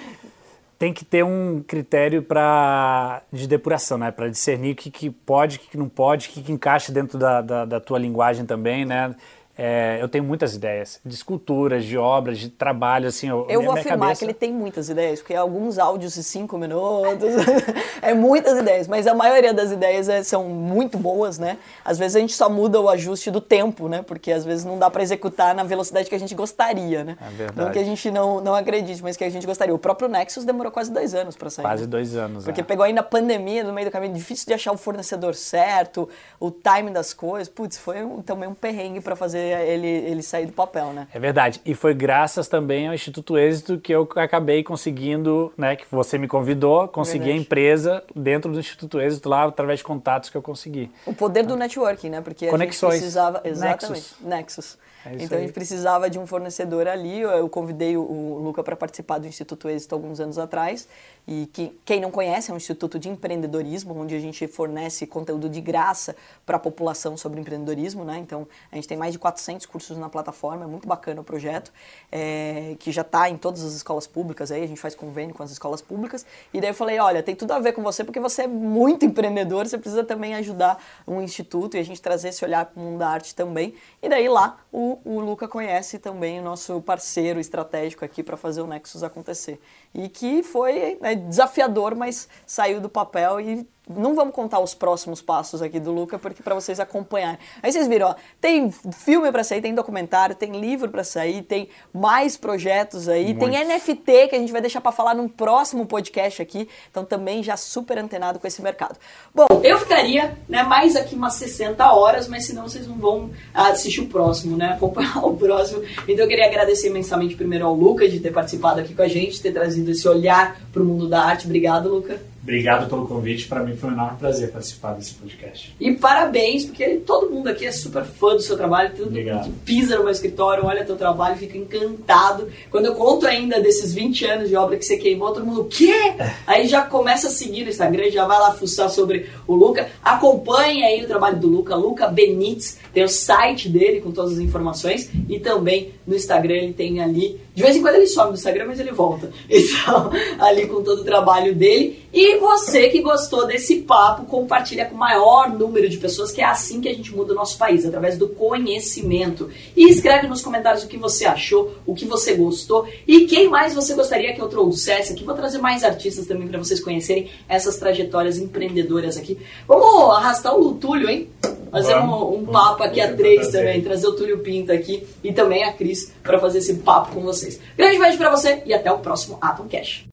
Speaker 2: Tem que ter um critério para de depuração, né? Para discernir o que, que pode, o que, que não pode, o que, que encaixa dentro da, da, da tua linguagem também, né? É, eu tenho muitas ideias de esculturas, de obras, de trabalho, assim.
Speaker 1: Eu, eu vou afirmar cabeça... que ele tem muitas ideias, porque alguns áudios de cinco minutos, é muitas ideias, mas a maioria das ideias é, são muito boas, né? Às vezes a gente só muda o ajuste do tempo, né? Porque às vezes não dá para executar na velocidade que a gente gostaria, né?
Speaker 2: É verdade.
Speaker 1: Não que a gente não, não acredite, mas que a gente gostaria. O próprio Nexus demorou quase dois anos para sair.
Speaker 2: Quase
Speaker 1: né?
Speaker 2: dois anos,
Speaker 1: Porque
Speaker 2: é.
Speaker 1: pegou ainda a pandemia no meio do caminho, difícil de achar o fornecedor certo, o timing das coisas. Putz, foi um, também um perrengue para fazer ele, ele sair do papel, né?
Speaker 2: É verdade. E foi graças também ao Instituto Êxito que eu acabei conseguindo, né, que você me convidou, consegui verdade. a empresa dentro do Instituto Êxito lá através de contatos que eu consegui.
Speaker 1: O poder do networking, né? Porque
Speaker 2: Conexões.
Speaker 1: a gente precisava exatamente, Nexus. Nexus. É então a gente precisava de um fornecedor ali. Eu convidei o, o Luca para participar do Instituto Êxito alguns anos atrás. E que, quem não conhece, é um instituto de empreendedorismo, onde a gente fornece conteúdo de graça para a população sobre empreendedorismo. Né? Então a gente tem mais de 400 cursos na plataforma, é muito bacana o projeto, é, que já está em todas as escolas públicas aí, a gente faz convênio com as escolas públicas. E daí eu falei, olha, tem tudo a ver com você, porque você é muito empreendedor, você precisa também ajudar um instituto e a gente trazer esse olhar para o mundo da arte também. E daí lá o, o Luca conhece também o nosso parceiro estratégico aqui para fazer o Nexus acontecer. E que foi né, desafiador, mas saiu do papel e não vamos contar os próximos passos aqui do Luca, porque para vocês acompanharem. Aí vocês viram, ó, tem filme para sair, tem documentário, tem livro para sair, tem mais projetos aí, tem NFT que a gente vai deixar para falar num próximo podcast aqui. Então também já super antenado com esse mercado. Bom, eu ficaria, né, mais aqui umas 60 horas, mas senão vocês não vão assistir o próximo, né, acompanhar o próximo. Então eu queria agradecer imensamente primeiro ao Luca de ter participado aqui com a gente, ter trazido esse olhar para o mundo da arte. Obrigado, Luca.
Speaker 2: Obrigado pelo convite, para mim foi um enorme prazer participar desse podcast.
Speaker 1: E parabéns, porque todo mundo aqui é super fã do seu trabalho, todo
Speaker 2: Obrigado.
Speaker 1: mundo pisa no meu escritório, olha teu trabalho, fica encantado. Quando eu conto ainda desses 20 anos de obra que você queimou, todo mundo, o quê? Aí já começa a seguir no Instagram, já vai lá fuçar sobre o Luca. Acompanhe aí o trabalho do Luca, Luca Benítez, tem o site dele com todas as informações e também no Instagram ele tem ali de vez em quando ele some no Instagram, mas ele volta. Então, ali com todo o trabalho dele. E você que gostou desse papo, compartilha com o maior número de pessoas, que é assim que a gente muda o nosso país, através do conhecimento. E escreve nos comentários o que você achou, o que você gostou e quem mais você gostaria que eu trouxesse aqui. Vou trazer mais artistas também para vocês conhecerem essas trajetórias empreendedoras aqui. Vamos arrastar o Lutúlio, hein? Fazer um, um papo aqui a três também, trazer o Túlio Pinto aqui e também a Cris para fazer esse papo com vocês. Grande beijo para você e até o próximo Atom Cash.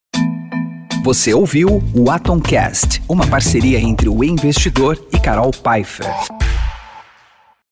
Speaker 3: Você ouviu o Atomcast, uma parceria entre o investidor e Carol Pfeiffer.